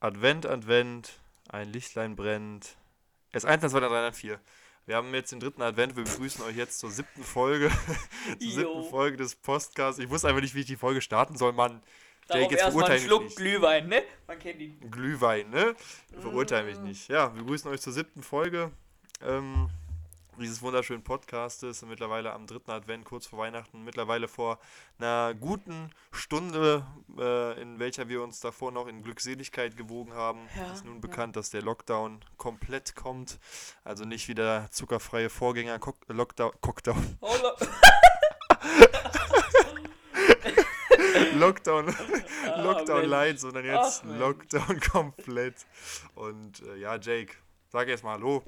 Advent, Advent, ein Lichtlein brennt. Es ist 1, 2, 3, 3, 4. Wir haben jetzt den dritten Advent. Wir begrüßen euch jetzt zur siebten Folge. zur siebten Folge des Podcasts. Ich wusste einfach nicht, wie ich die Folge starten soll, Mann. Darauf jetzt erstmal einen Schluck Glühwein, ne? Man kennt ihn. Glühwein, ne? Verurteile mich nicht. Ja, wir begrüßen euch zur siebten Folge. Ähm, dieses wunderschönen Podcastes. Mittlerweile am dritten Advent, kurz vor Weihnachten. Mittlerweile vor einer guten Stunde, äh, in welcher wir uns davor noch in Glückseligkeit gewogen haben. Ja, ist nun ja. bekannt, dass der Lockdown komplett kommt. Also nicht wieder zuckerfreie Vorgänger Cock Lockdown. Cockdown. Oh, lo Lockdown, ah, Lockdown Light, sondern jetzt Ach, Lockdown komplett. Und äh, ja, Jake, sag erst mal Hallo.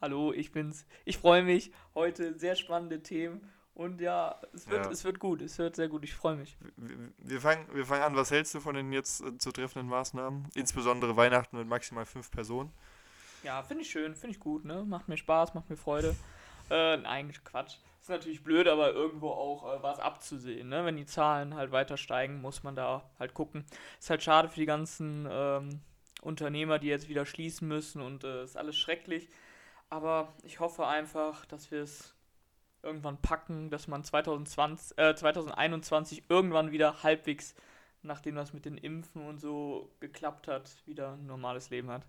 Hallo, ich bin's. Ich freue mich. Heute sehr spannende Themen. Und ja, es wird, ja. es wird gut. Es wird sehr gut. Ich freue mich. Wir, wir, fangen, wir fangen an. Was hältst du von den jetzt äh, zu treffenden Maßnahmen? Insbesondere Weihnachten mit maximal fünf Personen. Ja, finde ich schön. Finde ich gut. Ne? Macht mir Spaß, macht mir Freude. Äh, eigentlich Quatsch. Ist natürlich blöd, aber irgendwo auch äh, was abzusehen. Ne? Wenn die Zahlen halt weiter steigen, muss man da halt gucken. Ist halt schade für die ganzen ähm, Unternehmer, die jetzt wieder schließen müssen und äh, ist alles schrecklich. Aber ich hoffe einfach, dass wir es irgendwann packen, dass man 2020, äh, 2021 irgendwann wieder halbwegs, nachdem das mit den Impfen und so geklappt hat, wieder ein normales Leben hat.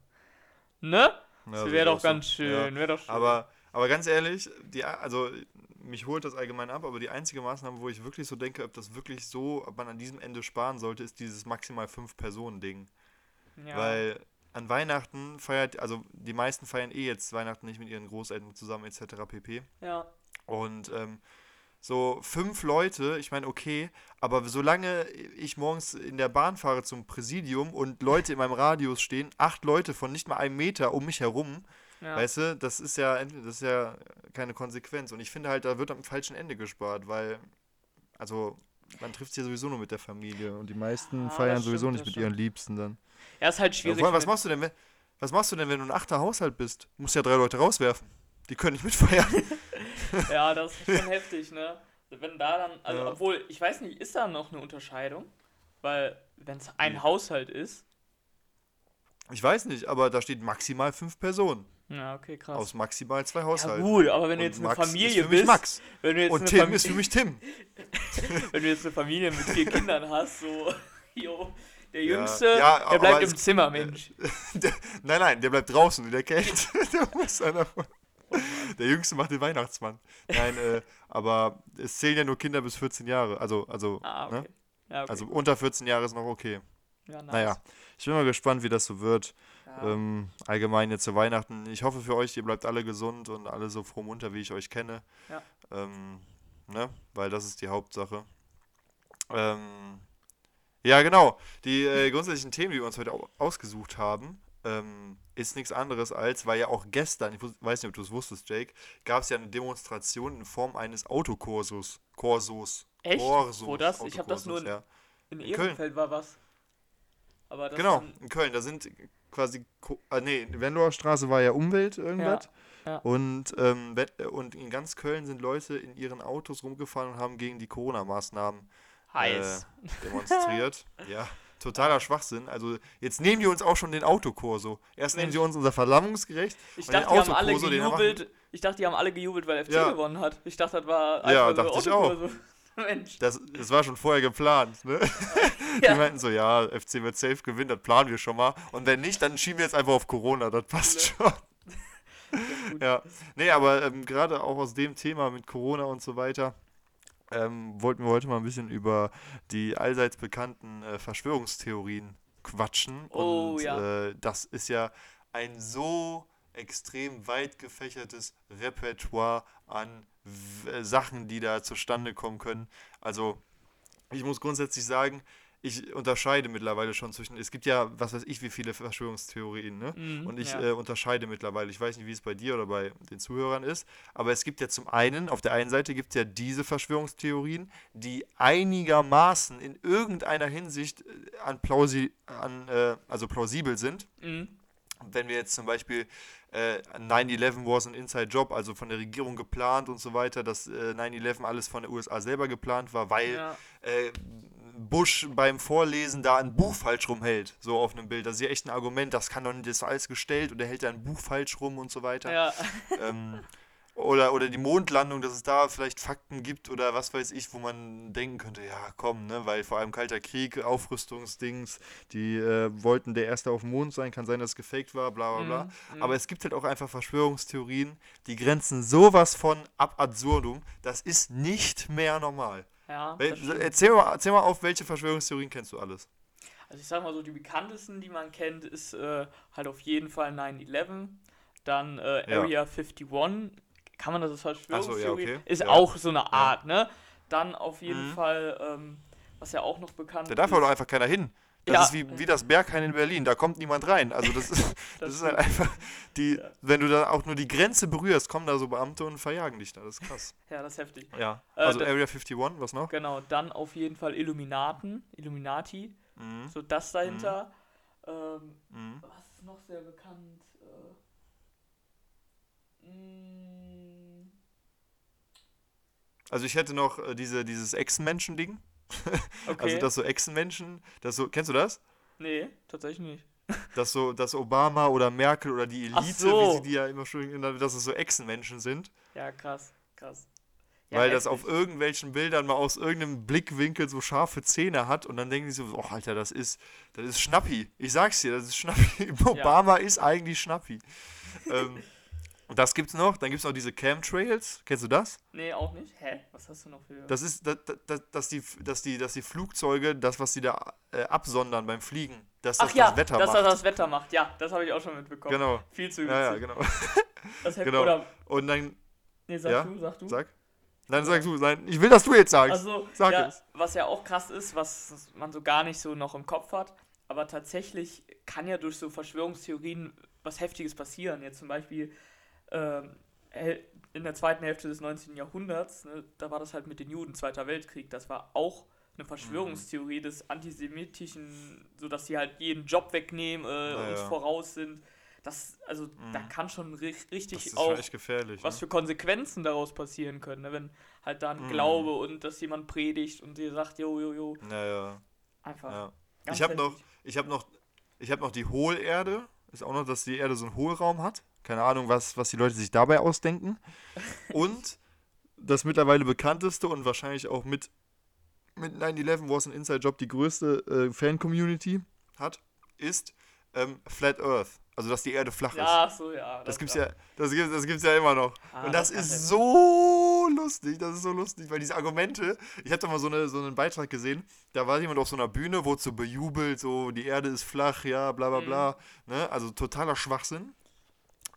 Ne? Ja, das wäre doch ganz so. schön, ja. doch schön. Aber, aber ganz ehrlich, die, also mich holt das allgemein ab, aber die einzige Maßnahme, wo ich wirklich so denke, ob das wirklich so, ob man an diesem Ende sparen sollte, ist dieses maximal 5-Personen-Ding. Ja. Weil an Weihnachten feiert, also die meisten feiern eh jetzt Weihnachten nicht mit ihren Großeltern zusammen etc. pp. Ja. Und ähm, so fünf Leute, ich meine, okay, aber solange ich morgens in der Bahn fahre zum Präsidium und Leute in meinem Radius stehen, acht Leute von nicht mal einem Meter um mich herum, ja. weißt du, das ist ja das ist ja keine Konsequenz. Und ich finde halt, da wird am falschen Ende gespart, weil, also man trifft sich ja sowieso nur mit der Familie und die meisten ah, feiern sowieso stimmt, nicht mit ihren Liebsten dann. Ja, ist halt schwierig. Ja, was machst du denn, wenn, was machst du denn, wenn du ein achter Haushalt bist? Du musst ja drei Leute rauswerfen. Die können nicht mitfeiern. ja, das ist schon heftig, ne? Wenn da dann, also ja. obwohl, ich weiß nicht, ist da noch eine Unterscheidung? Weil, wenn es ein ja. Haushalt ist. Ich weiß nicht, aber da steht maximal fünf Personen. Ja, okay, krass. Aus maximal zwei Haushalten. Ja, gut, aber wenn du jetzt eine Max Familie bist. Max. Wenn du jetzt Und Tim Fam ist für mich Tim. wenn du jetzt eine Familie mit vier Kindern hast, so, jo, der Jüngste, ja, ja, der bleibt im Zimmer, Mensch. Der, nein, nein, der bleibt draußen in der Kälte. der, muss einer, der Jüngste macht den Weihnachtsmann. Nein, äh, aber es zählen ja nur Kinder bis 14 Jahre. Also, also, ah, okay. ne? ja, okay. also unter 14 Jahre ist noch okay. Ja, nice. Naja, ich bin mal gespannt, wie das so wird. Ähm, allgemein jetzt zu Weihnachten. Ich hoffe für euch, ihr bleibt alle gesund und alle so froh munter, wie ich euch kenne. Ja. Ähm, ne? Weil das ist die Hauptsache. Ähm, ja, genau. Die äh, grundsätzlichen Themen, die wir uns heute ausgesucht haben, ähm, ist nichts anderes als, weil ja auch gestern, ich weiß nicht, ob du es wusstest, Jake, gab es ja eine Demonstration in Form eines Autokursus. Korsos. Echt? Korsos, Wo das? Ich habe das nur in, ja. in, in Ehrenfeld war was. Aber genau, in Köln. Da sind quasi, äh, nee, Wendloer Straße war ja Umwelt irgendwas. Ja, ja. Und, ähm, und in ganz Köln sind Leute in ihren Autos rumgefahren und haben gegen die Corona-Maßnahmen äh, demonstriert. ja, totaler Schwachsinn. Also jetzt nehmen die uns auch schon den Autokorso. Erst Mensch. nehmen sie uns unser Verlammungsgerecht. Ich dachte, die haben alle gejubelt. Ich dachte, die haben alle gejubelt, weil FC ja. gewonnen hat. Ich dachte, das war Ja, dachte ich auch. Mensch. Das, das war schon vorher geplant. Ne? ja. Die meinten so, ja, FC wird safe gewinnen, das planen wir schon mal. Und wenn nicht, dann schieben wir jetzt einfach auf Corona, das passt ja. schon. ja, nee, aber ähm, gerade auch aus dem Thema mit Corona und so weiter, ähm, wollten wir heute mal ein bisschen über die allseits bekannten äh, Verschwörungstheorien quatschen. Oh, und ja. äh, das ist ja ein so extrem weit gefächertes Repertoire an w Sachen, die da zustande kommen können. Also ich muss grundsätzlich sagen, ich unterscheide mittlerweile schon zwischen, es gibt ja, was weiß ich, wie viele Verschwörungstheorien, ne? Mhm, und ich ja. äh, unterscheide mittlerweile, ich weiß nicht, wie es bei dir oder bei den Zuhörern ist, aber es gibt ja zum einen, auf der einen Seite gibt es ja diese Verschwörungstheorien, die einigermaßen in irgendeiner Hinsicht äh, an, plausi an äh, also plausibel sind. Mhm. Wenn wir jetzt zum Beispiel äh, 9-11 was ein Inside Job, also von der Regierung geplant und so weiter, dass äh, 9-11 alles von der USA selber geplant war, weil ja. äh, Bush beim Vorlesen da ein Buch falsch rumhält, so auf einem Bild. Das ist ja echt ein Argument, das kann doch nicht, das ist alles gestellt und er hält da ein Buch falsch rum und so weiter. Ja. Ähm, oder, oder die Mondlandung, dass es da vielleicht Fakten gibt oder was weiß ich, wo man denken könnte, ja komm, ne, weil vor allem Kalter Krieg, Aufrüstungsdings, die äh, wollten der Erste auf dem Mond sein, kann sein, dass es gefaked war, bla bla bla. Mhm, Aber es gibt halt auch einfach Verschwörungstheorien, die grenzen sowas von ab absurdum, das ist nicht mehr normal. Ja. Erzähl mal, erzähl mal auf, welche Verschwörungstheorien kennst du alles? Also ich sag mal so, die bekanntesten, die man kennt, ist äh, halt auf jeden Fall 9-11, dann äh, Ja. Area 51, kann man das als Verschwörungstheorie, okay. ist Ja. auch so eine Art, ne? Dann auf jeden Mhm. Fall, ähm, was ja auch noch bekannt Da darf ist, aber doch einfach keiner hin. Das Ja. ist wie, wie das Berghain in Berlin, da kommt niemand rein. Also das ist, das ist halt einfach, die, Ja. wenn du da auch nur die Grenze berührst, kommen da so Beamte und verjagen dich da. Das ist krass. Ja, das ist heftig. Ja. Äh, Also da- Area 51, was noch? Genau, dann auf jeden Fall Illuminaten, Illuminati, Mhm. so das dahinter. Ähm, Mhm. was ist noch sehr bekannt? Äh, mm, Also ich hätte noch äh, diese, dieses Echsenmenschen-Ding. okay. Also das so Echsenmenschen, das so, kennst du das? nee, tatsächlich nicht. Dass so, dass Obama oder Merkel oder die Elite, so. wie sie die ja immer schön genannt dass es so Echsenmenschen sind. Ja, krass, krass. Ja, weil das auf irgendwelchen Bildern mal aus irgendeinem Blickwinkel so scharfe Zähne hat und dann denken die so, oh Alter, das ist, das ist Schnappi. Ich sag's dir, das ist Schnappi. Obama ist eigentlich Schnappi. ähm, und das gibt's noch. Dann gibt's noch diese Chemtrails. Kennst du das? Nee, auch nicht. Hä? Was hast du noch für. Das ist, dass, dass, dass, die, dass, die, dass die Flugzeuge, das, was die da äh, absondern beim Fliegen, dass das Ach ja, das Wetter dass macht. das das Wetter macht. Ja, das habe ich auch schon mitbekommen. Genau. Viel zu Ja, ja, witzig. genau. Das heftig. genau. Oder, Und dann, nee, sag Ja, du, sag du. sag. Nein, sag du. Nein, ich will, dass du jetzt sagst. Also, Sag ja, es. was ja auch krass ist, was man so gar nicht so noch im Kopf hat, aber tatsächlich kann ja durch so Verschwörungstheorien was Heftiges passieren. Jetzt zum Beispiel ähm, in der zweiten Hälfte des 19. Jahrhunderts, ne, da war das halt mit den Juden, Zweiter Weltkrieg, das war auch eine Verschwörungstheorie des antisemitischen, so dass sie halt jeden Job wegnehmen, äh, uns ja. voraus sind. Das, also da kann schon ri richtig auch was ne? für Konsequenzen daraus passieren können, ne? wenn halt da ein Mhm. Glaube und dass jemand predigt und dir sagt, jo, jo, jo, Naja, einfach. ja. Ich habe noch, ich habe noch, ich habe noch die Hohlerde. Ist auch noch, dass die Erde so einen Hohlraum hat. Keine Ahnung, was, was die Leute sich dabei ausdenken. Und das mittlerweile bekannteste und wahrscheinlich auch mit, mit 9-11 Wars an Inside Job die größte äh, Fan-Community hat, ist ähm, Flat Earth. Also, dass die Erde flach ist. Ja, ach so, ja. Das gibt's ja, das gibt, das gibt's ja immer noch. Ah, und das, das ist so lustig, das ist so lustig, weil diese Argumente, ich habe da mal so, eine, so einen Beitrag gesehen, da war jemand auf so einer Bühne, wurde so bejubelt, so die Erde ist flach, ja, bla bla bla, ne? also totaler Schwachsinn.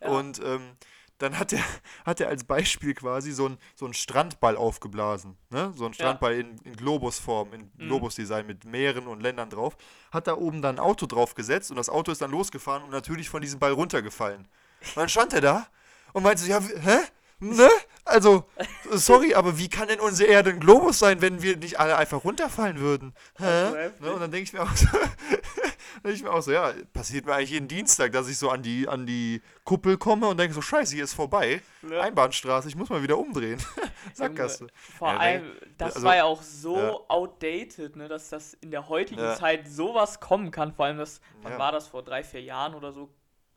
Ja. Und ähm, dann hat er, hat er als Beispiel quasi so einen so einen Strandball aufgeblasen, ne? so einen Strandball in, in Globusform, in Mhm. Globusdesign mit Meeren und Ländern drauf, hat da oben dann ein Auto drauf gesetzt und das Auto ist dann losgefahren und natürlich von diesem Ball runtergefallen. Und dann stand er da und meinte so, ja, hä? Ne? Also, sorry, aber wie kann denn unsere Erde ein Globus sein, wenn wir nicht alle einfach runterfallen würden? Hä? Also. Ne? Und dann denke ich mir auch so, denke ich mir auch so, ja, passiert mir eigentlich jeden Dienstag, dass ich so an die, an die Kuppel komme und denke so, scheiße, hier ist vorbei. Ne? Einbahnstraße, ich muss mal wieder umdrehen. Sackgasse. Vor Ja, allem, das also- war ja auch so ja. outdated, ne, dass das in der heutigen Ja. Zeit sowas kommen kann. Vor allem, das, wann war das vor drei, vier Jahren oder so?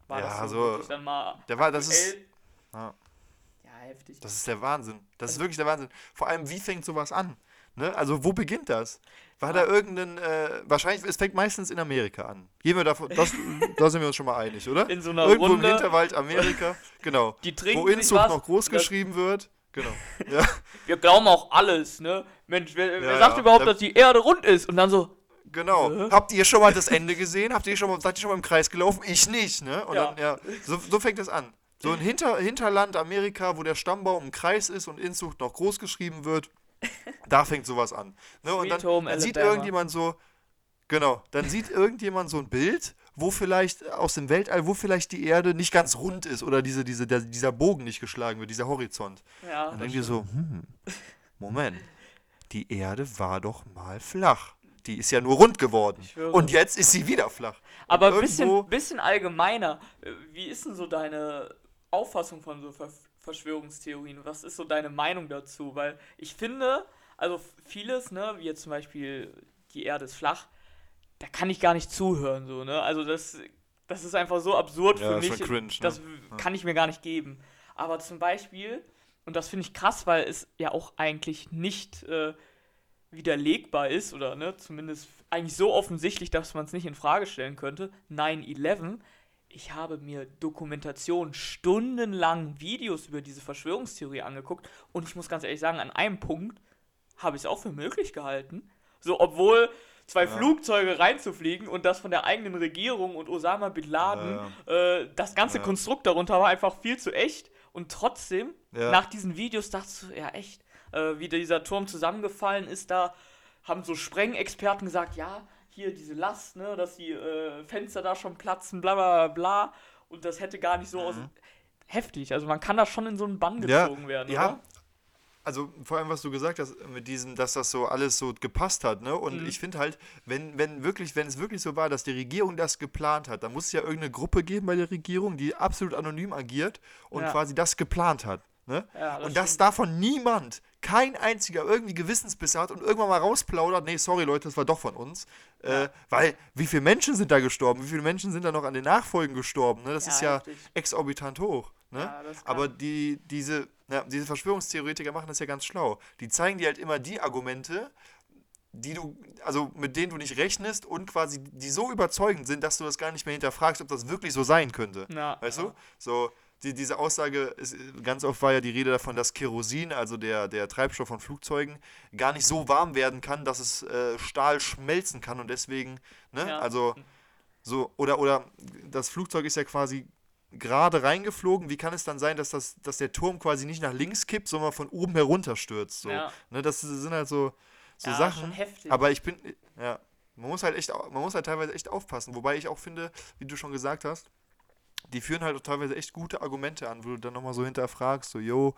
War Ja, das so, so- wirklich dann mal Der war, das ist, ja. Ja, heftig. Das ist der Wahnsinn. Das Also ist wirklich der Wahnsinn. Vor allem, wie fängt sowas an? Ne? Also, wo beginnt das? War da irgendein, äh, wahrscheinlich, es fängt meistens in Amerika an. Gehen wir davon, das, da sind wir uns schon mal einig, oder? in so einer Irgendwo Runde, im Hinterwald Amerika, genau. die trinken Wo sich Inzug was, noch groß geschrieben wird. Genau. Ja, Wir glauben auch alles, ne? Mensch, wer, wer Ja, sagt ja. überhaupt, Da- dass die Erde rund ist? Und dann so, genau. Äh? Habt ihr schon mal das Ende gesehen? Habt ihr schon mal, seid ihr schon mal im Kreis gelaufen? Ich nicht, ne? Und Ja. dann, ja, so, so fängt es an. So ein Hinter, Hinterland Amerika, wo der Stammbaum im Kreis ist und Inzucht noch groß geschrieben wird, da fängt sowas an. Ne? Und dann, dann sieht irgendjemand so, genau, dann sieht irgendjemand so ein Bild, wo vielleicht aus dem Weltall, wo vielleicht die Erde nicht ganz rund ist oder diese, diese, der, dieser Bogen nicht geschlagen wird, dieser Horizont. ja, Dann denkt ihr so, hm, Moment, die Erde war doch mal flach. Die ist ja nur rund geworden. Und jetzt ist sie wieder flach. Aber ein bisschen, bisschen allgemeiner. äh, Wie ist denn so deine Auffassung von so Ver Verschwörungstheorien? Was ist so deine Meinung dazu? Weil ich finde, also vieles, ne, wie jetzt zum Beispiel die Erde ist flach, da kann ich gar nicht zuhören, so, ne? Also das, das ist einfach so absurd Ja, für ist mich. schon cringe, ne? Das Ja. kann ich mir gar nicht geben. Aber zum Beispiel, und das finde ich krass, weil es ja auch eigentlich nicht äh, widerlegbar ist, oder ne, zumindest eigentlich so offensichtlich, dass man es nicht in Frage stellen könnte, 9-11. Ich habe mir Dokumentation, stundenlang Videos über diese Verschwörungstheorie angeguckt und ich muss ganz ehrlich sagen, an einem Punkt habe ich es auch für möglich gehalten. So, obwohl zwei Ja. Flugzeuge reinzufliegen und das von der eigenen Regierung und Osama Bin Laden, äh, das ganze Ja. Konstrukt darunter war einfach viel zu echt. Und trotzdem, Ja. nach diesen Videos dachtest du, ja echt, äh, wie dieser Turm zusammengefallen ist, da haben so Sprengexperten gesagt, ja, hier diese Last, ne, dass die äh, Fenster da schon platzen, bla bla bla. Und das hätte gar nicht so aus. Heftig, also man kann da schon in so einen Bann Mhm. Ja, gezogen werden, ja. oder? Also vor allem, was du gesagt hast, mit diesem, dass das so alles so gepasst hat, ne? Und Mhm. ich finde halt, wenn, wenn wirklich, wenn es wirklich so war, dass die Regierung das geplant hat, dann muss es ja irgendeine Gruppe geben bei der Regierung, die absolut anonym agiert und Ja. quasi das geplant hat. Ne? Ja, das und dass stimmt. davon niemand, kein einziger irgendwie Gewissensbisse hat und irgendwann mal rausplaudert, nee, sorry Leute, das war doch von uns. Äh, weil, wie viele Menschen sind da gestorben? Wie viele Menschen sind da noch an den Nachfolgen gestorben? Ne? Das Ja, ist ja heftig. exorbitant hoch. Ne? Ja, Aber die, diese, ja, diese Verschwörungstheoretiker machen das ja ganz schlau. Die zeigen dir halt immer die Argumente, die du, also mit denen du nicht rechnest und quasi die so überzeugend sind, dass du das gar nicht mehr hinterfragst, ob das wirklich so sein könnte. Ja, Weißt ja. du? So, die, diese Aussage, ist, ganz oft war ja die Rede davon, dass Kerosin, also der, der Treibstoff von Flugzeugen, gar nicht so warm werden kann, dass es äh, Stahl schmelzen kann und deswegen, ne? Ja. Also, so, oder, oder das Flugzeug ist ja quasi gerade reingeflogen. Wie kann es dann sein, dass, das, dass der Turm quasi nicht nach links kippt, sondern von oben herunter stürzt? So. Ja. Ne, das sind halt so, so Ja, Sachen. schon heftig. Aber ich bin, ja, man muss halt echt, man muss halt teilweise echt aufpassen. Wobei ich auch finde, wie du schon gesagt hast, die führen halt auch teilweise echt gute Argumente an, wo du dann nochmal so hinterfragst, so, yo,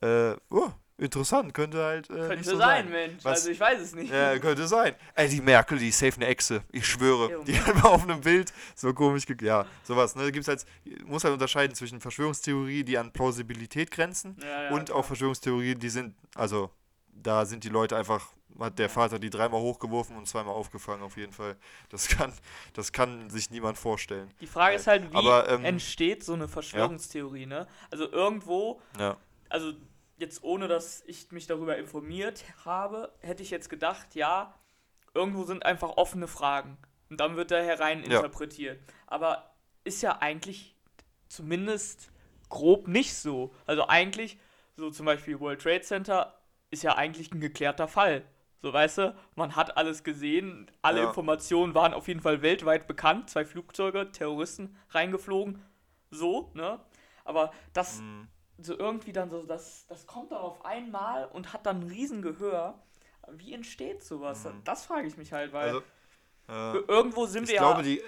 äh, oh, interessant, könnte halt äh, Könnte nicht so sein, sein. Mensch. Was- Also ich weiß es nicht. Ja, könnte sein. Ey, die Merkel, die ist safe eine Echse. Ich schwöre. Jo. Die hat mal auf einem Bild so komisch Ja, sowas, ne? Gibt's halt, muss halt unterscheiden zwischen Verschwörungstheorie, die an Plausibilität grenzen Ja, ja, und klar. auch Verschwörungstheorien, die sind, also, da sind die Leute einfach, hat der Vater die dreimal hochgeworfen und zweimal aufgefangen, auf jeden Fall. Das kann, das kann sich niemand vorstellen. Die Frage ist halt, wie Aber, ähm, entsteht so eine Verschwörungstheorie, ne? Also irgendwo, Ja. also jetzt ohne, dass ich mich darüber informiert habe, hätte ich jetzt gedacht, ja, irgendwo sind einfach offene Fragen. Und dann wird da herein Ja. interpretiert. Aber ist ja eigentlich zumindest grob nicht so. Also eigentlich, so zum Beispiel World Trade Center, ist ja eigentlich ein geklärter Fall. So, weißt du, man hat alles gesehen, alle Ja. Informationen waren auf jeden Fall weltweit bekannt, zwei Flugzeuge, Terroristen reingeflogen, so, ne? Aber das, Mhm. so irgendwie dann so, das, das kommt dann auf einmal und hat dann ein Riesengehör. Wie entsteht sowas? Mhm. Das frage ich mich halt, weil Also, äh, irgendwo sind ich wir glaube, ja, die,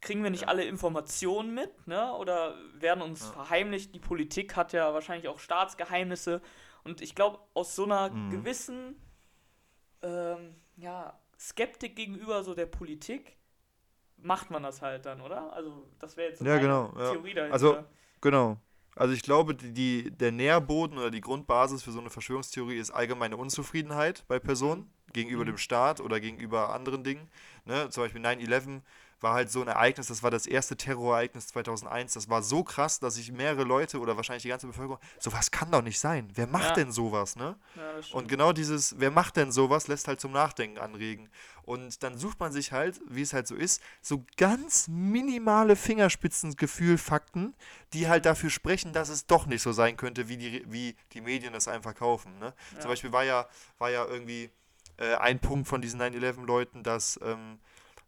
kriegen wir nicht ja. alle Informationen mit, ne? Oder werden uns Ja. verheimlicht. Die Politik hat ja wahrscheinlich auch Staatsgeheimnisse. Und ich glaube, aus so einer Mhm. gewissen ähm, ja, Skeptik gegenüber so der Politik macht man das halt dann, oder? Also, das wäre jetzt so Ja, genau, ja. Theorie dahinter. Also, Genau. Also ich glaube, die, die, der Nährboden oder die Grundbasis für so eine Verschwörungstheorie ist allgemeine Unzufriedenheit bei Personen gegenüber Mhm. dem Staat oder gegenüber anderen Dingen. Ne? Zum Beispiel 9-11 war halt so ein Ereignis, das war das erste Terrorereignis 2001. Das war so krass, dass sich mehrere Leute oder wahrscheinlich die ganze Bevölkerung, sowas kann doch nicht sein. Wer macht Ja. denn sowas, ne? ja, das Und genau dieses, wer macht denn sowas, lässt halt zum Nachdenken anregen. Und dann sucht man sich halt, wie es halt so ist, so ganz minimale Fingerspitzengefühl-Fakten, die halt dafür sprechen, dass es doch nicht so sein könnte, wie die, wie die Medien es einem verkaufen. Ne? Ja. Zum Beispiel war ja, war ja irgendwie äh, ein Punkt von diesen 9-11-Leuten, dass ähm,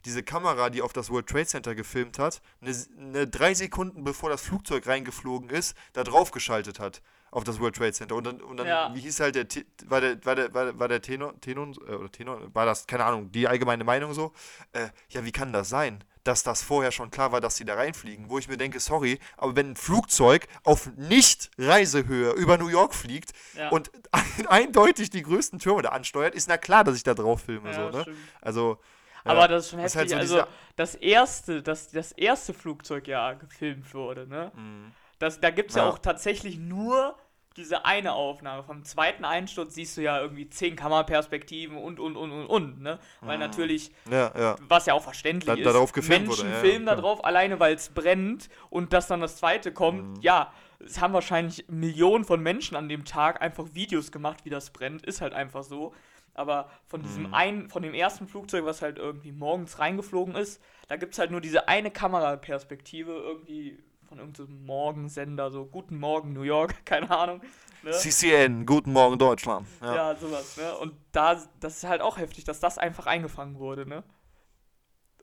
diese Kamera, die auf das World Trade Center gefilmt hat, eine, eine drei Sekunden bevor das Flugzeug reingeflogen ist, da drauf geschaltet hat auf das World Trade Center. Und dann, und dann Ja. wie hieß halt der, war der, war der, war der, war der Tenor, Tenor, äh, oder Tenor, war das, keine Ahnung, die allgemeine Meinung so, äh, ja, wie kann das sein? Dass das vorher schon klar war, dass sie da reinfliegen. Wo ich mir denke, sorry, aber wenn ein Flugzeug auf Nicht-Reisehöhe über New York fliegt Ja. und eindeutig die größten Türme da ansteuert, ist na klar, dass ich da drauf filme. Ja, so, ne? stimmt. Also. Aber das ist schon ist heftig. halt so also das erste, das, das erste Flugzeug ja gefilmt wurde, ne? Mhm. Das, da gibt es ja. Ja. auch tatsächlich nur diese eine Aufnahme. Vom zweiten Einsturz siehst du ja irgendwie zehn Kameraperspektiven und, und, und, und, und, ne? Weil natürlich, Ja, ja. was ja auch verständlich Da- ist, darauf gefilmt Menschen wurde, ja, filmen da drauf, alleine weil es brennt und dass dann das zweite kommt, Mhm. ja, es haben wahrscheinlich Millionen von Menschen an dem Tag einfach Videos gemacht, wie das brennt, ist halt einfach so. Aber von diesem Mhm. einen, von dem ersten Flugzeug, was halt irgendwie morgens reingeflogen ist, da gibt es halt nur diese eine Kameraperspektive, irgendwie von irgendeinem Morgensender, so Guten Morgen New York, keine Ahnung. Ne? CCN, Guten Morgen Deutschland. Ja. Ja, sowas, ne? Und da, das ist halt auch heftig, dass das einfach eingefangen wurde, ne?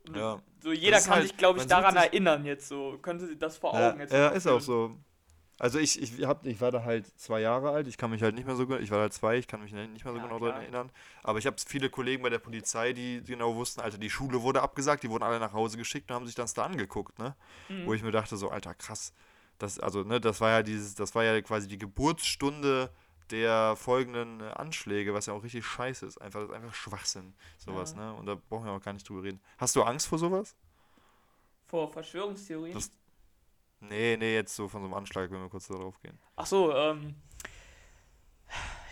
Und Ja. So jeder kann halt- sich, glaube ich, daran erinnern jetzt so. Könnte das vor Ja, Augen jetzt ja ist auch so. Also ich, ich, hab, ich war da halt zwei Jahre alt, ich kann mich halt nicht mehr so gut, ich war da zwei, ich kann mich nicht mehr so Ja, genau daran erinnern. Aber ich habe viele Kollegen bei der Polizei, die genau wussten, Alter, die Schule wurde abgesagt, die wurden alle nach Hause geschickt und haben sich das da angeguckt, ne? Mhm. Wo ich mir dachte, so, Alter, krass. Das, also, ne, das war ja dieses, das war ja quasi die Geburtsstunde der folgenden Anschläge, was ja auch richtig scheiße ist. Einfach, das ist einfach Schwachsinn, sowas, Ja. ne? Und da brauchen wir auch gar nicht drüber reden. Hast du Angst vor sowas? Vor Verschwörungstheorien? Das- Nee, nee, jetzt so von so einem Anschlag, wenn wir kurz darauf gehen. Ach so, ähm.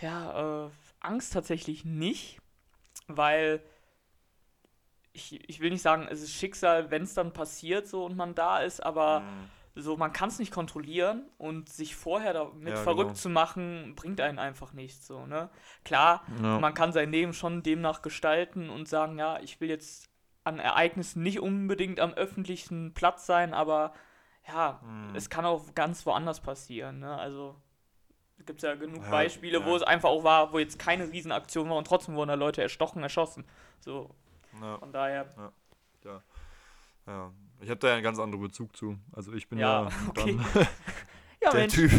Ja, äh, Angst tatsächlich nicht, weil ich, ich will nicht sagen, es ist Schicksal, wenn es dann passiert so und man da ist, aber Mhm. so man kann es nicht kontrollieren und sich vorher damit Ja, verrückt genau. zu machen, bringt einen einfach nichts so, ne? Klar, Ja. man kann sein Leben schon demnach gestalten und sagen, ja, ich will jetzt an Ereignissen nicht unbedingt am öffentlichen Platz sein, aber ja, Mhm. es kann auch ganz woanders passieren, ne? Also es gibt ja genug Ja, Beispiele, wo ja. es einfach auch war, wo jetzt keine Riesenaktion war und trotzdem wurden da Leute erstochen, erschossen. So, Ja, von daher, ja. Ich habe da ja einen ganz anderen Bezug zu. Also ich bin Ja, ja, okay. ja der Mensch, Typ,